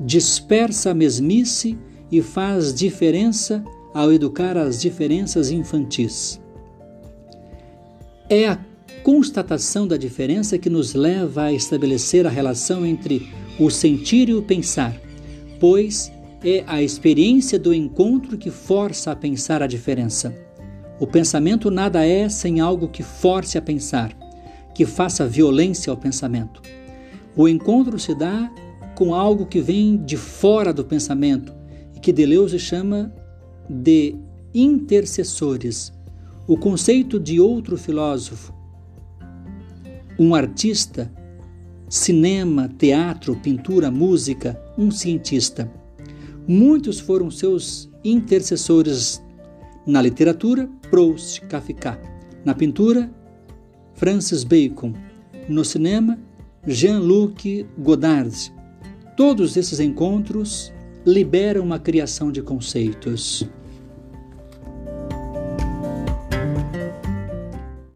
dispersa a mesmice e faz diferença ao educar as diferenças infantis. É a constatação da diferença que nos leva a estabelecer a relação entre o sentir e o pensar, pois é a experiência do encontro que força a pensar a diferença. O pensamento nada é sem algo que force a pensar, que faça violência ao pensamento. O encontro se dá com algo que vem de fora do pensamento e que Deleuze chama de intercessores. O conceito de outro filósofo, um artista, cinema, teatro, pintura, música, um cientista. Muitos foram seus intercessores na literatura, Proust, Kafka. Na pintura, Francis Bacon. No cinema, Jean-Luc Godard. Todos esses encontros liberam uma criação de conceitos.